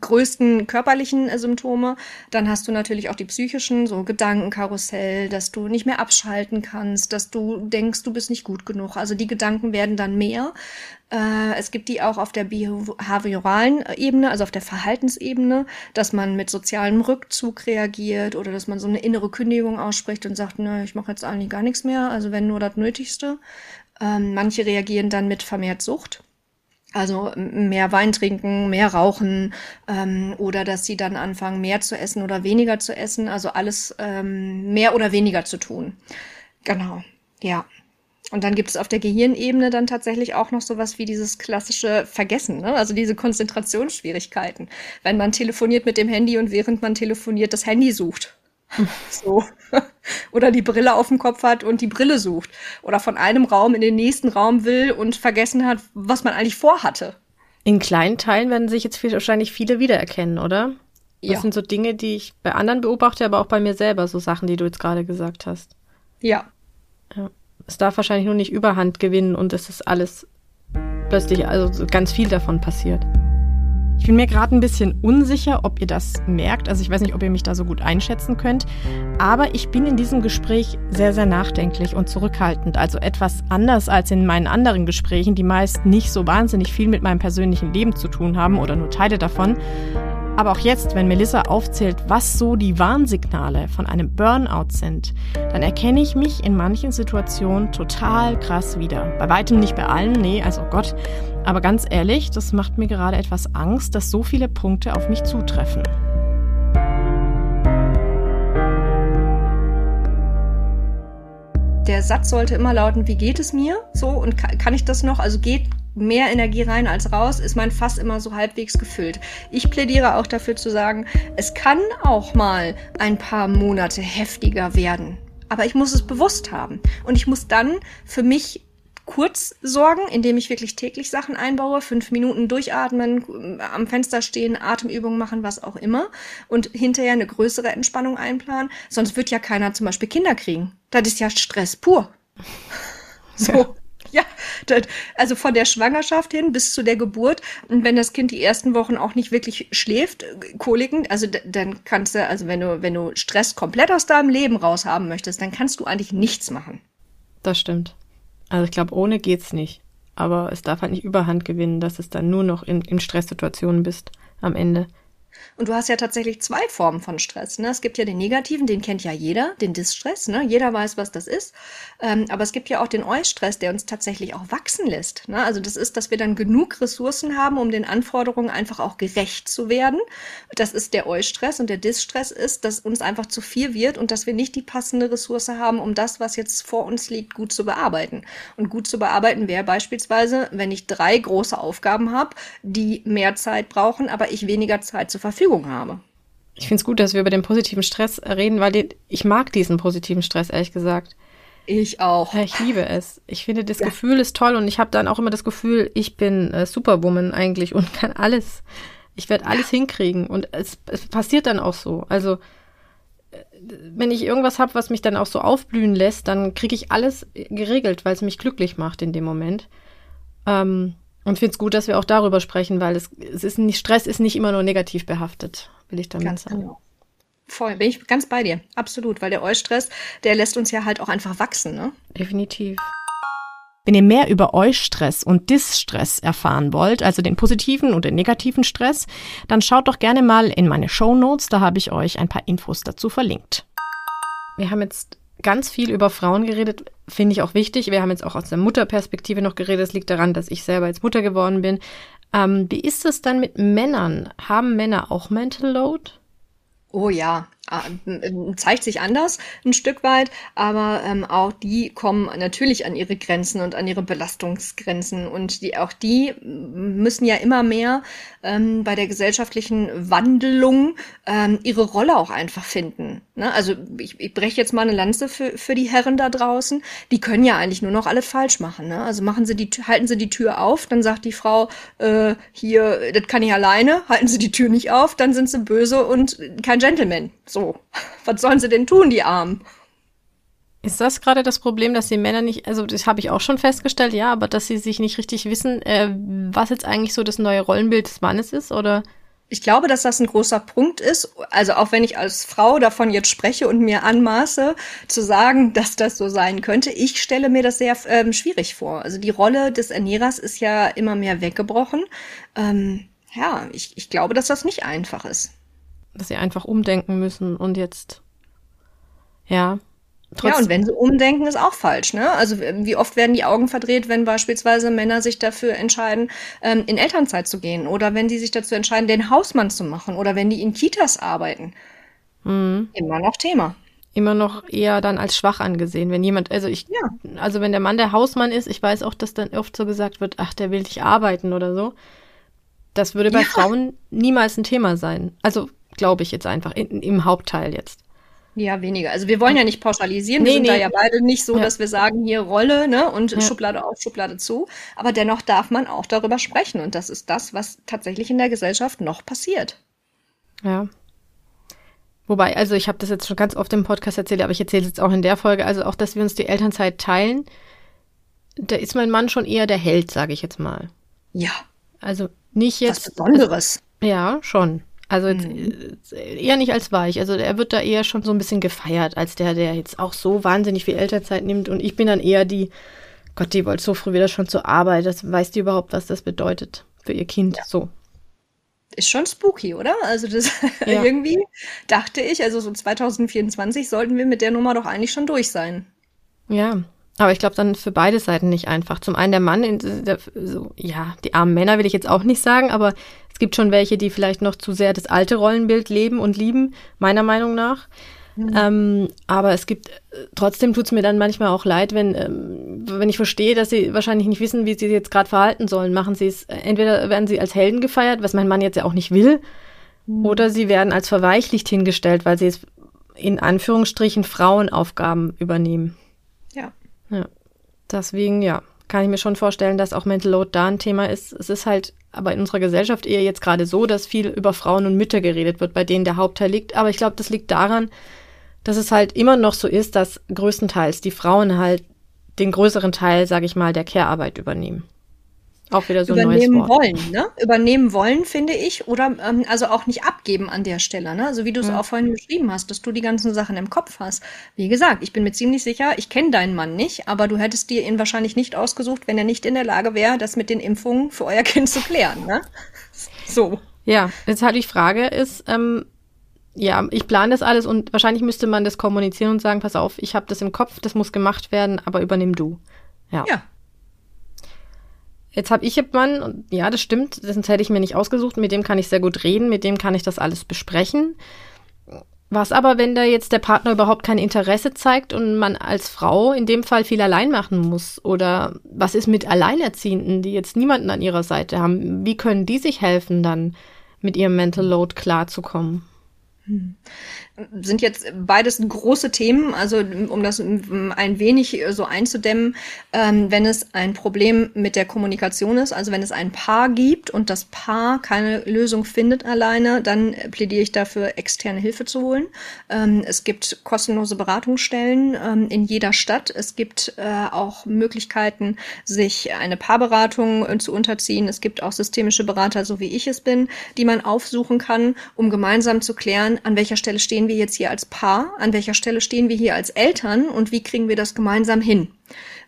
größten körperlichen äh, Symptome. Dann hast du natürlich auch die psychischen, so Gedankenkarussell, dass du nicht mehr abschalten kannst, dass du denkst, du bist nicht gut genug. Also die Gedanken werden dann mehr. Äh, es gibt die auch auf der behavioralen Ebene, also auf der Verhaltensebene, dass man mit sozialem Rückzug reagiert oder dass man so eine innere Kündigung ausspricht und sagt, nö, ich mache jetzt eigentlich gar nichts mehr, also wenn nur das Nötigste. Ähm, manche reagieren dann mit vermehrt Sucht also mehr Wein trinken, mehr rauchen ähm, oder dass sie dann anfangen, mehr zu essen oder weniger zu essen. Also alles ähm, mehr oder weniger zu tun. Genau, ja. Und dann gibt es auf der Gehirnebene dann tatsächlich auch noch sowas wie dieses klassische Vergessen, ne? also diese Konzentrationsschwierigkeiten. Wenn man telefoniert mit dem Handy und während man telefoniert das Handy sucht. So. Oder die Brille auf dem Kopf hat und die Brille sucht. Oder von einem Raum in den nächsten Raum will und vergessen hat, was man eigentlich vorhatte. In kleinen Teilen werden sich jetzt wahrscheinlich viele wiedererkennen, oder? Das ja. sind so Dinge, die ich bei anderen beobachte, aber auch bei mir selber, so Sachen, die du jetzt gerade gesagt hast. Ja. ja. Es darf wahrscheinlich nur nicht Überhand gewinnen und es ist alles plötzlich, also ganz viel davon passiert. Ich bin mir gerade ein bisschen unsicher, ob ihr das merkt. Also ich weiß nicht, ob ihr mich da so gut einschätzen könnt. Aber ich bin in diesem Gespräch sehr, sehr nachdenklich und zurückhaltend. Also etwas anders als in meinen anderen Gesprächen, die meist nicht so wahnsinnig viel mit meinem persönlichen Leben zu tun haben oder nur Teile davon. Aber auch jetzt, wenn Melissa aufzählt, was so die Warnsignale von einem Burnout sind, dann erkenne ich mich in manchen Situationen total krass wieder. Bei weitem nicht bei allen, nee, also Gott. Aber ganz ehrlich, das macht mir gerade etwas Angst, dass so viele Punkte auf mich zutreffen. Der Satz sollte immer lauten, wie geht es mir? So, und kann ich das noch? Also geht mehr Energie rein als raus, ist mein Fass immer so halbwegs gefüllt. Ich plädiere auch dafür zu sagen, es kann auch mal ein paar Monate heftiger werden. Aber ich muss es bewusst haben. Und ich muss dann für mich kurz sorgen, indem ich wirklich täglich Sachen einbaue, fünf Minuten durchatmen, am Fenster stehen, Atemübungen machen, was auch immer und hinterher eine größere Entspannung einplanen. Sonst wird ja keiner zum Beispiel Kinder kriegen. Das ist ja Stress pur. So. Ja, also von der Schwangerschaft hin bis zu der Geburt. Und wenn das Kind die ersten Wochen auch nicht wirklich schläft, äh, Koliken, also dann kannst du, also wenn du, wenn du Stress komplett aus deinem Leben raushaben möchtest, dann kannst du eigentlich nichts machen. Das stimmt. Also ich glaube, ohne geht's nicht. Aber es darf halt nicht überhand gewinnen, dass es dann nur noch in, in Stresssituationen bist am Ende. Und du hast ja tatsächlich zwei Formen von Stress. Ne? Es gibt ja den negativen, den kennt ja jeder, den Distress. Ne? Jeder weiß, was das ist. Ähm, aber es gibt ja auch den Eustress, der uns tatsächlich auch wachsen lässt. Ne? Also das ist, dass wir dann genug Ressourcen haben, um den Anforderungen einfach auch gerecht zu werden. Das ist der Eustress. Und der Distress ist, dass uns einfach zu viel wird und dass wir nicht die passende Ressource haben, um das, was jetzt vor uns liegt, gut zu bearbeiten. Und gut zu bearbeiten wäre beispielsweise, wenn ich drei große Aufgaben habe, die mehr Zeit brauchen, aber ich weniger Zeit zur Verfügung habe. Ich finde es gut, dass wir über den positiven Stress reden, weil ich mag diesen positiven Stress, ehrlich gesagt. Ich auch. Ich liebe es. Ich finde, das ja. Gefühl ist toll und ich habe dann auch immer das Gefühl, ich bin äh, Superwoman eigentlich und kann alles. Ich werde alles ja. hinkriegen und es, es passiert dann auch so. Also äh, wenn ich irgendwas habe, was mich dann auch so aufblühen lässt, dann kriege ich alles geregelt, weil es mich glücklich macht in dem Moment. Ähm, und finde es gut, dass wir auch darüber sprechen, weil es, es ist nicht, Stress ist nicht immer nur negativ behaftet, will ich damit ganz sagen. Genau. Voll, bin ich ganz bei dir. Absolut, weil der Eustress, der lässt uns ja halt auch einfach wachsen, ne? Definitiv. Wenn ihr mehr über Eustress und Distress erfahren wollt, also den positiven und den negativen Stress, dann schaut doch gerne mal in meine Show Notes, da habe ich euch ein paar Infos dazu verlinkt. Wir haben jetzt ganz viel über Frauen geredet, finde ich auch wichtig. Wir haben jetzt auch aus der Mutterperspektive noch geredet. Es liegt daran, dass ich selber jetzt Mutter geworden bin. Ähm, wie ist es dann mit Männern? Haben Männer auch Mental Load? Oh ja, Ah, zeigt sich anders ein Stück weit, aber ähm, auch die kommen natürlich an ihre Grenzen und an ihre Belastungsgrenzen und die auch die müssen ja immer mehr ähm, bei der gesellschaftlichen Wandlung ähm, ihre Rolle auch einfach finden. Ne? Also ich, ich breche jetzt mal eine Lanze für, für die Herren da draußen, die können ja eigentlich nur noch alles falsch machen. Ne? Also machen sie die halten sie die Tür auf, dann sagt die Frau äh, hier, das kann ich alleine, halten sie die Tür nicht auf, dann sind sie böse und kein Gentleman. So, was sollen sie denn tun, die Armen? Ist das gerade das Problem, dass die Männer nicht, also das habe ich auch schon festgestellt, ja, aber dass sie sich nicht richtig wissen, äh, was jetzt eigentlich so das neue Rollenbild des Mannes ist, oder? Ich glaube, dass das ein großer Punkt ist. Also auch wenn ich als Frau davon jetzt spreche und mir anmaße zu sagen, dass das so sein könnte, ich stelle mir das sehr ähm, schwierig vor. Also die Rolle des Ernährers ist ja immer mehr weggebrochen. Ähm, ja, ich, ich glaube, dass das nicht einfach ist dass sie einfach umdenken müssen und jetzt, ja. Ja, und wenn sie umdenken, ist auch falsch, ne? Also wie oft werden die Augen verdreht, wenn beispielsweise Männer sich dafür entscheiden, ähm, in Elternzeit zu gehen oder wenn die sich dazu entscheiden, den Hausmann zu machen oder wenn die in Kitas arbeiten. Mhm. Immer noch Thema. Immer noch eher dann als schwach angesehen, wenn jemand, also ich, ja. also wenn der Mann der Hausmann ist, ich weiß auch, dass dann oft so gesagt wird, ach, der will nicht arbeiten oder so. Das würde bei ja. Frauen niemals ein Thema sein. Also glaube ich jetzt einfach, in, im Hauptteil jetzt. Ja, weniger. Also wir wollen ja nicht pauschalisieren. Nee, wir sind nee. da ja beide nicht so, ja. dass wir sagen, hier Rolle, ne, und ja. Schublade auf, Schublade zu. Aber dennoch darf man auch darüber sprechen. Und das ist das, was tatsächlich in der Gesellschaft noch passiert. Ja. Wobei, also ich habe das jetzt schon ganz oft im Podcast erzählt, aber ich erzähle es jetzt auch in der Folge, also auch, dass wir uns die Elternzeit teilen, da ist mein Mann schon eher der Held, sage ich jetzt mal. Ja. Also nicht jetzt. Was Besonderes. Also, ja, schon. Also jetzt, mhm. eher nicht als weich. Also er wird da eher schon so ein bisschen gefeiert, als der, der jetzt auch so wahnsinnig viel Elternzeit nimmt. Und ich bin dann eher die, Gott, die wollte so früh wieder schon zur Arbeit. Das weiß die überhaupt, was das bedeutet für ihr Kind. Ja. So. Ist schon spooky, oder? Also das ja. irgendwie dachte ich, also so 2024 sollten wir mit der Nummer doch eigentlich schon durch sein. Ja, aber ich glaube dann für beide Seiten nicht einfach. Zum einen der Mann, in, der, so, ja, die armen Männer will ich jetzt auch nicht sagen, aber es gibt schon welche, die vielleicht noch zu sehr das alte Rollenbild leben und lieben, meiner Meinung nach. Mhm. Ähm, aber es gibt, trotzdem tut es mir dann manchmal auch leid, wenn, ähm, wenn ich verstehe, dass sie wahrscheinlich nicht wissen, wie sie sich jetzt gerade verhalten sollen. Machen sie es, entweder werden sie als Helden gefeiert, was mein Mann jetzt ja auch nicht will, mhm. oder sie werden als verweichlicht hingestellt, weil sie es in Anführungsstrichen Frauenaufgaben übernehmen. Ja. Deswegen, ja, kann ich mir schon vorstellen, dass auch Mental Load da ein Thema ist. Es ist halt aber in unserer Gesellschaft eher jetzt gerade so, dass viel über Frauen und Mütter geredet wird, bei denen der Hauptteil liegt. Aber ich glaube, das liegt daran, dass es halt immer noch so ist, dass größtenteils die Frauen halt den größeren Teil, sage ich mal, der Care-Arbeit übernehmen. Auch wieder so ein Übernehmen neues Wort. wollen, ne? Übernehmen wollen, finde ich. Oder ähm, also auch nicht abgeben an der Stelle, ne? Also wie du es Ja. auch vorhin beschrieben hast, dass du die ganzen Sachen im Kopf hast. Wie gesagt, ich bin mir ziemlich sicher, ich kenne deinen Mann nicht, aber du hättest dir ihn wahrscheinlich nicht ausgesucht, wenn er nicht in der Lage wäre, das mit den Impfungen für euer Kind zu klären, ne? So. Ja, jetzt halt die Frage ist, ähm, ja, ich plane das alles und wahrscheinlich müsste man das kommunizieren und sagen, pass auf, ich habe das im Kopf, das muss gemacht werden, aber übernimm du. Ja. Ja. Jetzt habe ich jemanden, ja, das stimmt, das hätte ich mir nicht ausgesucht, mit dem kann ich sehr gut reden, mit dem kann ich das alles besprechen. Was aber, wenn da jetzt der Partner überhaupt kein Interesse zeigt und man als Frau in dem Fall viel allein machen muss? Oder was ist mit Alleinerziehenden, die jetzt niemanden an ihrer Seite haben? Wie können die sich helfen, dann mit ihrem Mental Load klarzukommen? Sind jetzt beides große Themen, also um das ein wenig so einzudämmen, ähm, wenn es ein Problem mit der Kommunikation ist, also wenn es ein Paar gibt und das Paar keine Lösung findet alleine, dann plädiere ich dafür, externe Hilfe zu holen. Ähm, es gibt kostenlose Beratungsstellen ähm, in jeder Stadt. Es gibt äh, auch Möglichkeiten, sich eine Paarberatung äh, zu unterziehen. Es gibt auch systemische Berater, so wie ich es bin, die man aufsuchen kann, um gemeinsam zu klären, an welcher Stelle stehen wir jetzt hier als Paar, an welcher Stelle stehen wir hier als Eltern und wie kriegen wir das gemeinsam hin.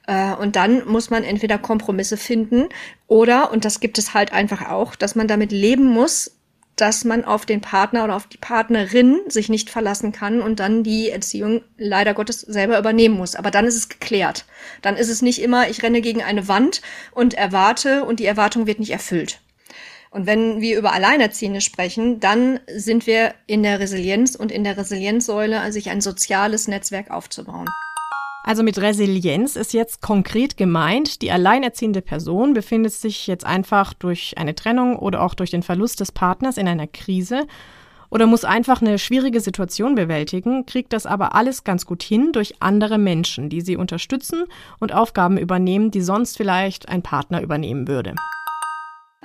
Äh, Und dann muss man entweder Kompromisse finden oder, und das gibt es halt einfach auch, dass man damit leben muss, dass man auf den Partner oder auf die Partnerin sich nicht verlassen kann und dann die Erziehung leider Gottes selber übernehmen muss. Aber dann ist es geklärt. Dann ist es nicht immer, ich renne gegen eine Wand und erwarte und die Erwartung wird nicht erfüllt. Und wenn wir über Alleinerziehende sprechen, dann sind wir in der Resilienz und in der Resilienzsäule, also sich ein soziales Netzwerk aufzubauen. Also mit Resilienz ist jetzt konkret gemeint, die alleinerziehende Person befindet sich jetzt einfach durch eine Trennung oder auch durch den Verlust des Partners in einer Krise oder muss einfach eine schwierige Situation bewältigen, kriegt das aber alles ganz gut hin durch andere Menschen, die sie unterstützen und Aufgaben übernehmen, die sonst vielleicht ein Partner übernehmen würde.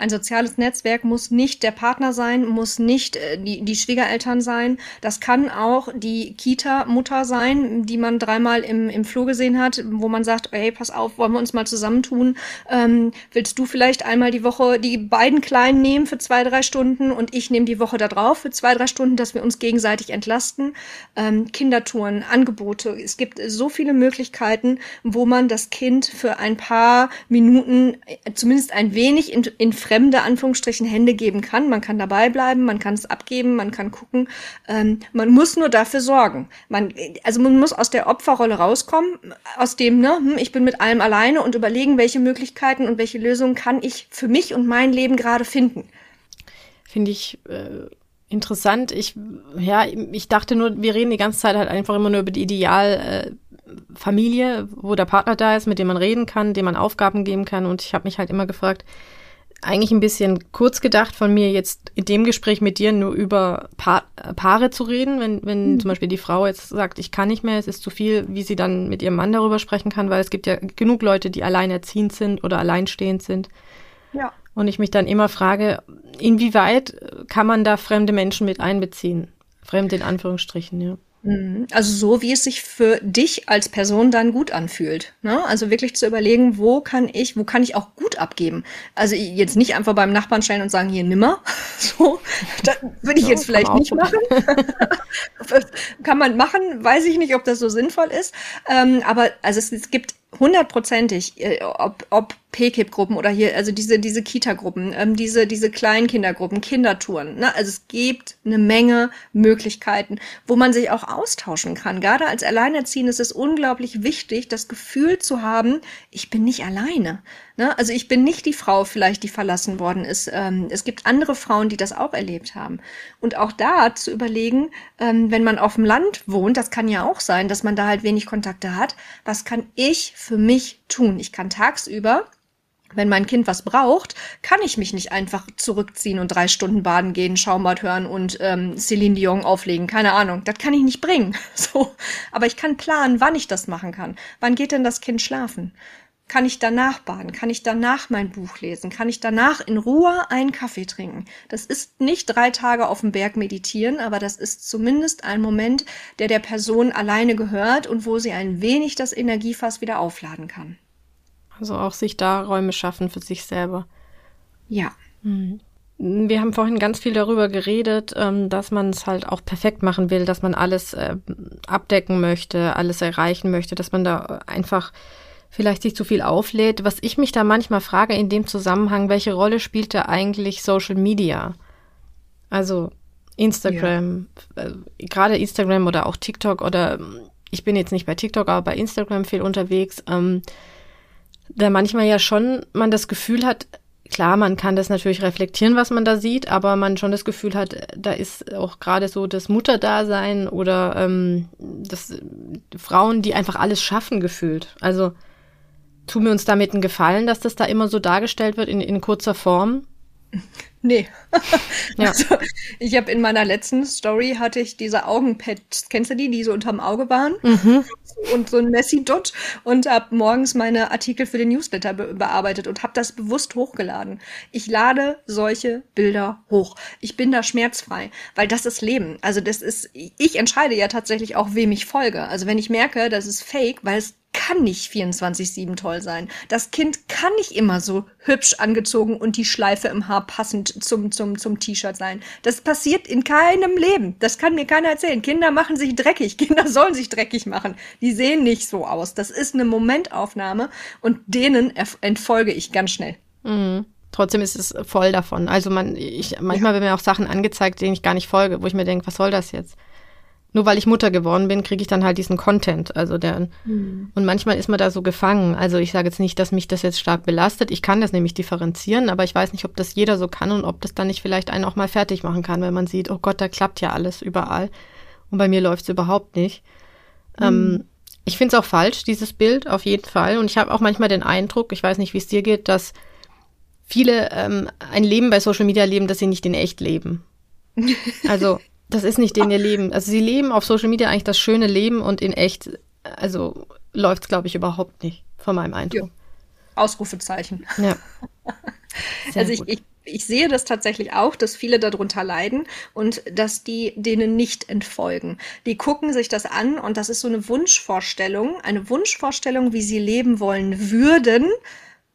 Ein soziales Netzwerk muss nicht der Partner sein, muss nicht äh, die, die Schwiegereltern sein. Das kann auch die Kita-Mutter sein, die man dreimal im, im Flur gesehen hat, wo man sagt, ey, pass auf, wollen wir uns mal zusammentun? Ähm, willst du vielleicht einmal die Woche die beiden Kleinen nehmen für zwei, drei Stunden und ich nehme die Woche da drauf für zwei, drei Stunden, dass wir uns gegenseitig entlasten? Ähm, Kindertouren, Angebote. Es gibt so viele Möglichkeiten, wo man das Kind für ein paar Minuten äh, zumindest ein wenig in, in fremde Anführungsstrichen Hände geben kann. Man kann dabei bleiben, man kann es abgeben, man kann gucken. Ähm, man muss nur dafür sorgen. Man, also man muss aus der Opferrolle rauskommen, aus dem, ne, hm, ich bin mit allem alleine und überlegen, welche Möglichkeiten und welche Lösungen kann ich für mich und mein Leben gerade finden. Finde ich äh, interessant. Ich, ja, ich dachte nur, wir reden die ganze Zeit halt einfach immer nur über die Ideal. Äh, wo der Partner da ist, mit dem man reden kann, dem man Aufgaben geben kann. Und ich habe mich halt immer gefragt, eigentlich ein bisschen kurz gedacht von mir jetzt in dem Gespräch mit dir nur über pa Paare zu reden, wenn, wenn mhm. zum Beispiel die Frau jetzt sagt, ich kann nicht mehr, es ist zu viel, wie sie dann mit ihrem Mann darüber sprechen kann, weil es gibt ja genug Leute, die alleinerziehend sind oder alleinstehend sind. Ja. Und ich mich dann immer frage, inwieweit kann man da fremde Menschen mit einbeziehen? Fremde in Anführungsstrichen, ja. Also so, wie es sich für dich als Person dann gut anfühlt. Ne? Also wirklich zu überlegen, wo kann ich, wo kann ich auch gut abgeben. Also jetzt nicht einfach beim Nachbarn stellen und sagen, hier nimmer. So, das würde ich ja, jetzt vielleicht nicht machen. kann man machen, weiß ich nicht, ob das so sinnvoll ist. Ähm, aber also es, es gibt hundertprozentig, äh, ob, ob PKIP-Gruppen oder hier, also diese, diese Kita-Gruppen, ähm, diese, diese Kleinkindergruppen, Kindertouren. Ne? Also es gibt eine Menge Möglichkeiten, wo man sich auch austauschen kann. Gerade als Alleinerziehende ist es unglaublich wichtig, das Gefühl zu haben, ich bin nicht alleine. Ne? Also ich bin nicht die Frau vielleicht, die verlassen worden ist. Ähm, es gibt andere Frauen, die das auch erlebt haben. Und auch da zu überlegen, ähm, wenn man auf dem Land wohnt, das kann ja auch sein, dass man da halt wenig Kontakte hat, was kann ich für mich tun? Ich kann tagsüber wenn mein Kind was braucht, kann ich mich nicht einfach zurückziehen und drei Stunden baden gehen, Schaumbad hören und ähm, Celine Dion auflegen. Keine Ahnung, das kann ich nicht bringen. So, aber ich kann planen, wann ich das machen kann. Wann geht denn das Kind schlafen? Kann ich danach baden? Kann ich danach mein Buch lesen? Kann ich danach in Ruhe einen Kaffee trinken? Das ist nicht drei Tage auf dem Berg meditieren, aber das ist zumindest ein Moment, der der Person alleine gehört und wo sie ein wenig das Energiefass wieder aufladen kann. Also auch sich da Räume schaffen für sich selber. Ja. Mhm. Wir haben vorhin ganz viel darüber geredet, ähm, dass man es halt auch perfekt machen will, dass man alles äh, abdecken möchte, alles erreichen möchte, dass man da einfach vielleicht sich zu viel auflädt. Was ich mich da manchmal frage in dem Zusammenhang, welche Rolle spielt da eigentlich Social Media? Also Instagram, ja. äh, gerade Instagram oder auch TikTok oder ich bin jetzt nicht bei TikTok, aber bei Instagram viel unterwegs. Ähm, da manchmal ja schon man das Gefühl hat, Klar, man kann das natürlich reflektieren, was man da sieht, aber man schon das Gefühl hat, da ist auch gerade so das Mutterdasein oder ähm, das Frauen, die einfach alles schaffen, gefühlt. Also tun wir uns damit einen Gefallen, dass das da immer so dargestellt wird in, in kurzer Form. Nee. ja. Also, ich habe in meiner letzten Story hatte ich diese Augenpads, kennst du die, die so unterm Auge waren? Mhm. Und so ein Messi-Dot und habe morgens meine Artikel für den Newsletter be bearbeitet und habe das bewusst hochgeladen. Ich lade solche Bilder hoch. Ich bin da schmerzfrei, weil das ist Leben. Also das ist, ich entscheide ja tatsächlich auch, wem ich folge. Also wenn ich merke, das ist fake, weil es kann nicht 24-7 toll sein. Das Kind kann nicht immer so hübsch angezogen und die Schleife im Haar passend zum, zum, zum T-Shirt sein. Das passiert in keinem Leben. Das kann mir keiner erzählen. Kinder machen sich dreckig. Kinder sollen sich dreckig machen. Die sehen nicht so aus. Das ist eine Momentaufnahme und denen entfolge ich ganz schnell. Mhm. Trotzdem ist es voll davon. Also man, ich, manchmal ja. werden mir auch Sachen angezeigt, denen ich gar nicht folge, wo ich mir denke, was soll das jetzt? Nur weil ich Mutter geworden bin, kriege ich dann halt diesen Content. Also der mhm. und manchmal ist man da so gefangen. Also ich sage jetzt nicht, dass mich das jetzt stark belastet. Ich kann das nämlich differenzieren, aber ich weiß nicht, ob das jeder so kann und ob das dann nicht vielleicht einen auch mal fertig machen kann, wenn man sieht, oh Gott, da klappt ja alles überall und bei mir läuft es überhaupt nicht. Mhm. Ähm, ich finde es auch falsch, dieses Bild, auf jeden Fall. Und ich habe auch manchmal den Eindruck, ich weiß nicht, wie es dir geht, dass viele ähm, ein Leben bei Social Media leben, das sie nicht in echt leben. Also das ist nicht denen ihr Leben. Also sie leben auf Social Media eigentlich das schöne Leben und in echt, also läuft es, glaube ich, überhaupt nicht, von meinem Eindruck. Ja. Ausrufezeichen. Ja. also ich, ich, ich sehe das tatsächlich auch, dass viele darunter leiden und dass die denen nicht entfolgen. Die gucken sich das an und das ist so eine Wunschvorstellung, eine Wunschvorstellung, wie sie leben wollen würden,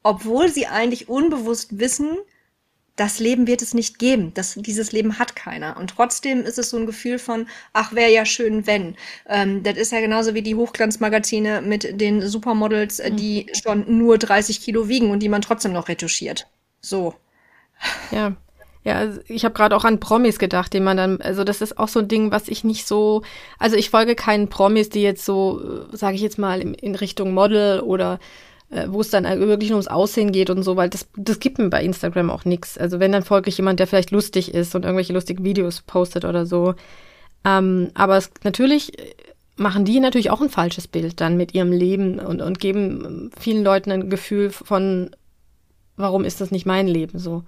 obwohl sie eigentlich unbewusst wissen, das Leben wird es nicht geben. Das, dieses Leben hat keiner. Und trotzdem ist es so ein Gefühl von, ach, wäre ja schön, wenn. Ähm, das ist ja genauso wie die Hochglanzmagazine mit den Supermodels, äh, die mhm. schon nur 30 Kilo wiegen und die man trotzdem noch retuschiert. So. Ja. Ja, also ich habe gerade auch an Promis gedacht, die man dann, also das ist auch so ein Ding, was ich nicht so, also ich folge keinen Promis, die jetzt so, äh, sage ich jetzt mal, in, in Richtung Model oder wo es dann wirklich nur ums Aussehen geht und so, weil das, das gibt mir bei Instagram auch nichts. Also wenn, dann folge ich jemand, der vielleicht lustig ist und irgendwelche lustigen Videos postet oder so. Ähm, aber es, natürlich machen die natürlich auch ein falsches Bild dann mit ihrem Leben und, und geben vielen Leuten ein Gefühl von, warum ist das nicht mein Leben so?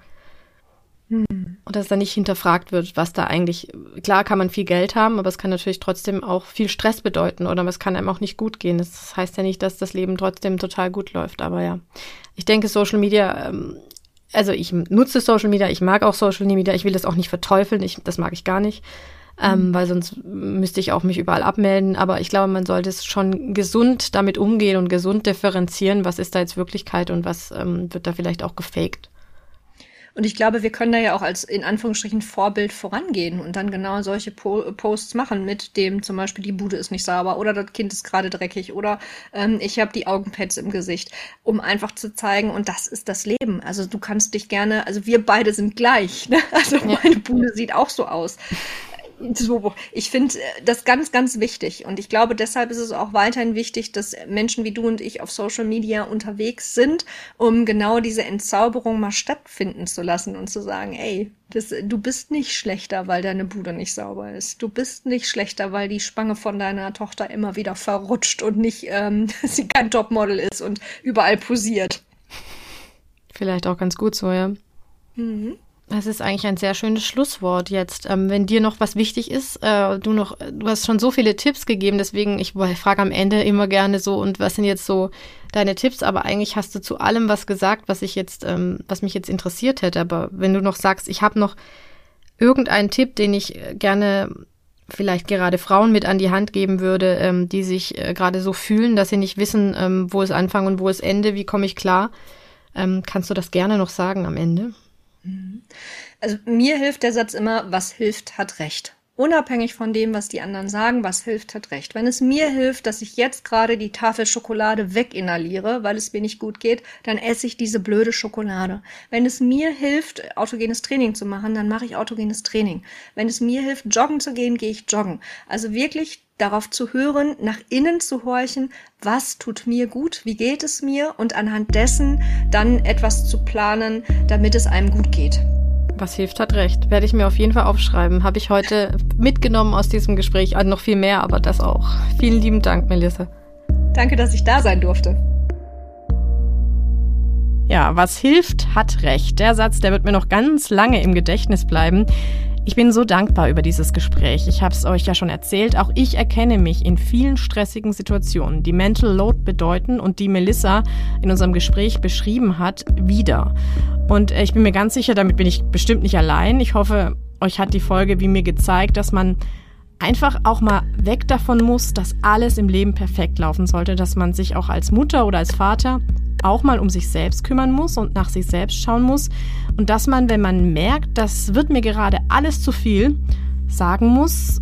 Und dass da nicht hinterfragt wird, was da eigentlich, klar kann man viel Geld haben, aber es kann natürlich trotzdem auch viel Stress bedeuten oder es kann einem auch nicht gut gehen. Das heißt ja nicht, dass das Leben trotzdem total gut läuft, aber ja. Ich denke, Social Media, ähm, also ich nutze Social Media, ich mag auch Social Media, ich will das auch nicht verteufeln, ich, das mag ich gar nicht, ähm, mhm. weil sonst müsste ich auch mich überall abmelden, aber ich glaube, man sollte es schon gesund damit umgehen und gesund differenzieren, was ist da jetzt Wirklichkeit und was ähm, wird da vielleicht auch gefaked. Und ich glaube, wir können da ja auch als in Anführungsstrichen Vorbild vorangehen und dann genau solche po Posts machen mit dem zum Beispiel die Bude ist nicht sauber oder das Kind ist gerade dreckig oder ähm, ich habe die Augenpads im Gesicht, um einfach zu zeigen und das ist das Leben. Also du kannst dich gerne, also wir beide sind gleich. Ne? Also ja. meine Bude sieht auch so aus so, ich finde äh, das ganz, ganz wichtig. Und ich glaube, deshalb ist es auch weiterhin wichtig, dass Menschen wie du und ich auf Social Media unterwegs sind, um genau diese Entzauberung mal stattfinden zu lassen und zu sagen, ey, das, du bist nicht schlechter, weil deine Bude nicht sauber ist. Du bist nicht schlechter, weil die Spange von deiner Tochter immer wieder verrutscht und nicht, ähm, sie kein Topmodel ist und überall posiert. Vielleicht auch ganz gut so, ja. Mhm. Das ist eigentlich ein sehr schönes Schlusswort jetzt. Ähm, wenn dir noch was wichtig ist, äh, du noch, du hast schon so viele Tipps gegeben, deswegen, ich frage am Ende immer gerne so, und was sind jetzt so deine Tipps? Aber eigentlich hast du zu allem was gesagt, was ich jetzt, ähm, was mich jetzt interessiert hätte. Aber wenn du noch sagst, ich habe noch irgendeinen Tipp, den ich äh, gerne vielleicht gerade Frauen mit an die Hand geben würde, ähm, die sich äh, gerade so fühlen, dass sie nicht wissen, ähm, wo es Anfang und wo es Ende, wie komme ich klar, ähm, kannst du das gerne noch sagen am Ende? Also mir hilft der Satz immer, was hilft, hat recht. Unabhängig von dem, was die anderen sagen, was hilft, hat recht. Wenn es mir hilft, dass ich jetzt gerade die Tafel Schokolade weginhaliere, weil es mir nicht gut geht, dann esse ich diese blöde Schokolade. Wenn es mir hilft, autogenes Training zu machen, dann mache ich autogenes Training. Wenn es mir hilft, joggen zu gehen, gehe ich joggen. Also wirklich darauf zu hören, nach innen zu horchen, was tut mir gut, wie geht es mir und anhand dessen dann etwas zu planen, damit es einem gut geht. Was hilft, hat recht. Werde ich mir auf jeden Fall aufschreiben. Habe ich heute mitgenommen aus diesem Gespräch. Also noch viel mehr, aber das auch. Vielen lieben Dank, Melissa. Danke, dass ich da sein durfte. Ja, was hilft, hat recht. Der Satz, der wird mir noch ganz lange im Gedächtnis bleiben. Ich bin so dankbar über dieses Gespräch. Ich habe es euch ja schon erzählt. Auch ich erkenne mich in vielen stressigen Situationen, die Mental Load bedeuten und die Melissa in unserem Gespräch beschrieben hat, wieder. Und äh, ich bin mir ganz sicher, damit bin ich bestimmt nicht allein. Ich hoffe, euch hat die Folge wie mir gezeigt, dass man einfach auch mal weg davon muss, dass alles im Leben perfekt laufen sollte, dass man sich auch als Mutter oder als Vater auch mal um sich selbst kümmern muss und nach sich selbst schauen muss und dass man, wenn man merkt, das wird mir gerade alles zu viel, sagen muss,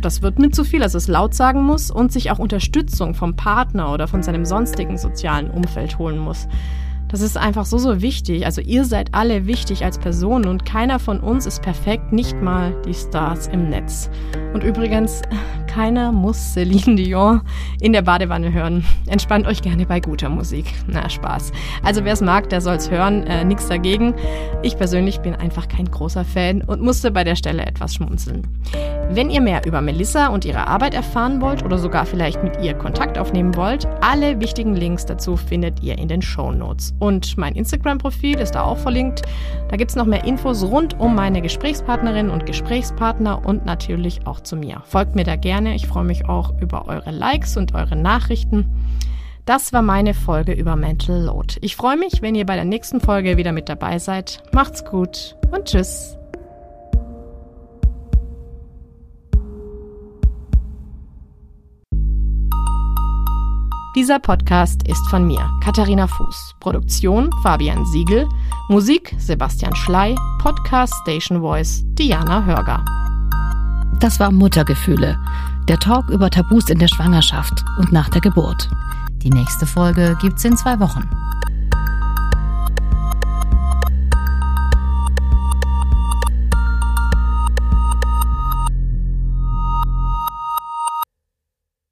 das wird mir zu viel, also es laut sagen muss und sich auch Unterstützung vom Partner oder von seinem sonstigen sozialen Umfeld holen muss. Das ist einfach so, so wichtig. Also ihr seid alle wichtig als Personen und keiner von uns ist perfekt, nicht mal die Stars im Netz. Und übrigens, keiner muss Celine Dion in der Badewanne hören. Entspannt euch gerne bei guter Musik. Na, Spaß. Also wer es mag, der soll es hören. Äh, Nichts dagegen. Ich persönlich bin einfach kein großer Fan und musste bei der Stelle etwas schmunzeln. Wenn ihr mehr über Melissa und ihre Arbeit erfahren wollt oder sogar vielleicht mit ihr Kontakt aufnehmen wollt, alle wichtigen Links dazu findet ihr in den Show Notes. Und mein Instagram-Profil ist da auch verlinkt. Da gibt es noch mehr Infos rund um meine Gesprächspartnerinnen und Gesprächspartner und natürlich auch zu mir. Folgt mir da gerne. Ich freue mich auch über eure Likes und eure Nachrichten. Das war meine Folge über Mental Load. Ich freue mich, wenn ihr bei der nächsten Folge wieder mit dabei seid. Macht's gut und tschüss. Dieser Podcast ist von mir, Katharina Fuß. Produktion Fabian Siegel. Musik Sebastian Schley. Podcast Station Voice Diana Hörger. Das war Muttergefühle. Der Talk über Tabus in der Schwangerschaft und nach der Geburt. Die nächste Folge gibt's in zwei Wochen.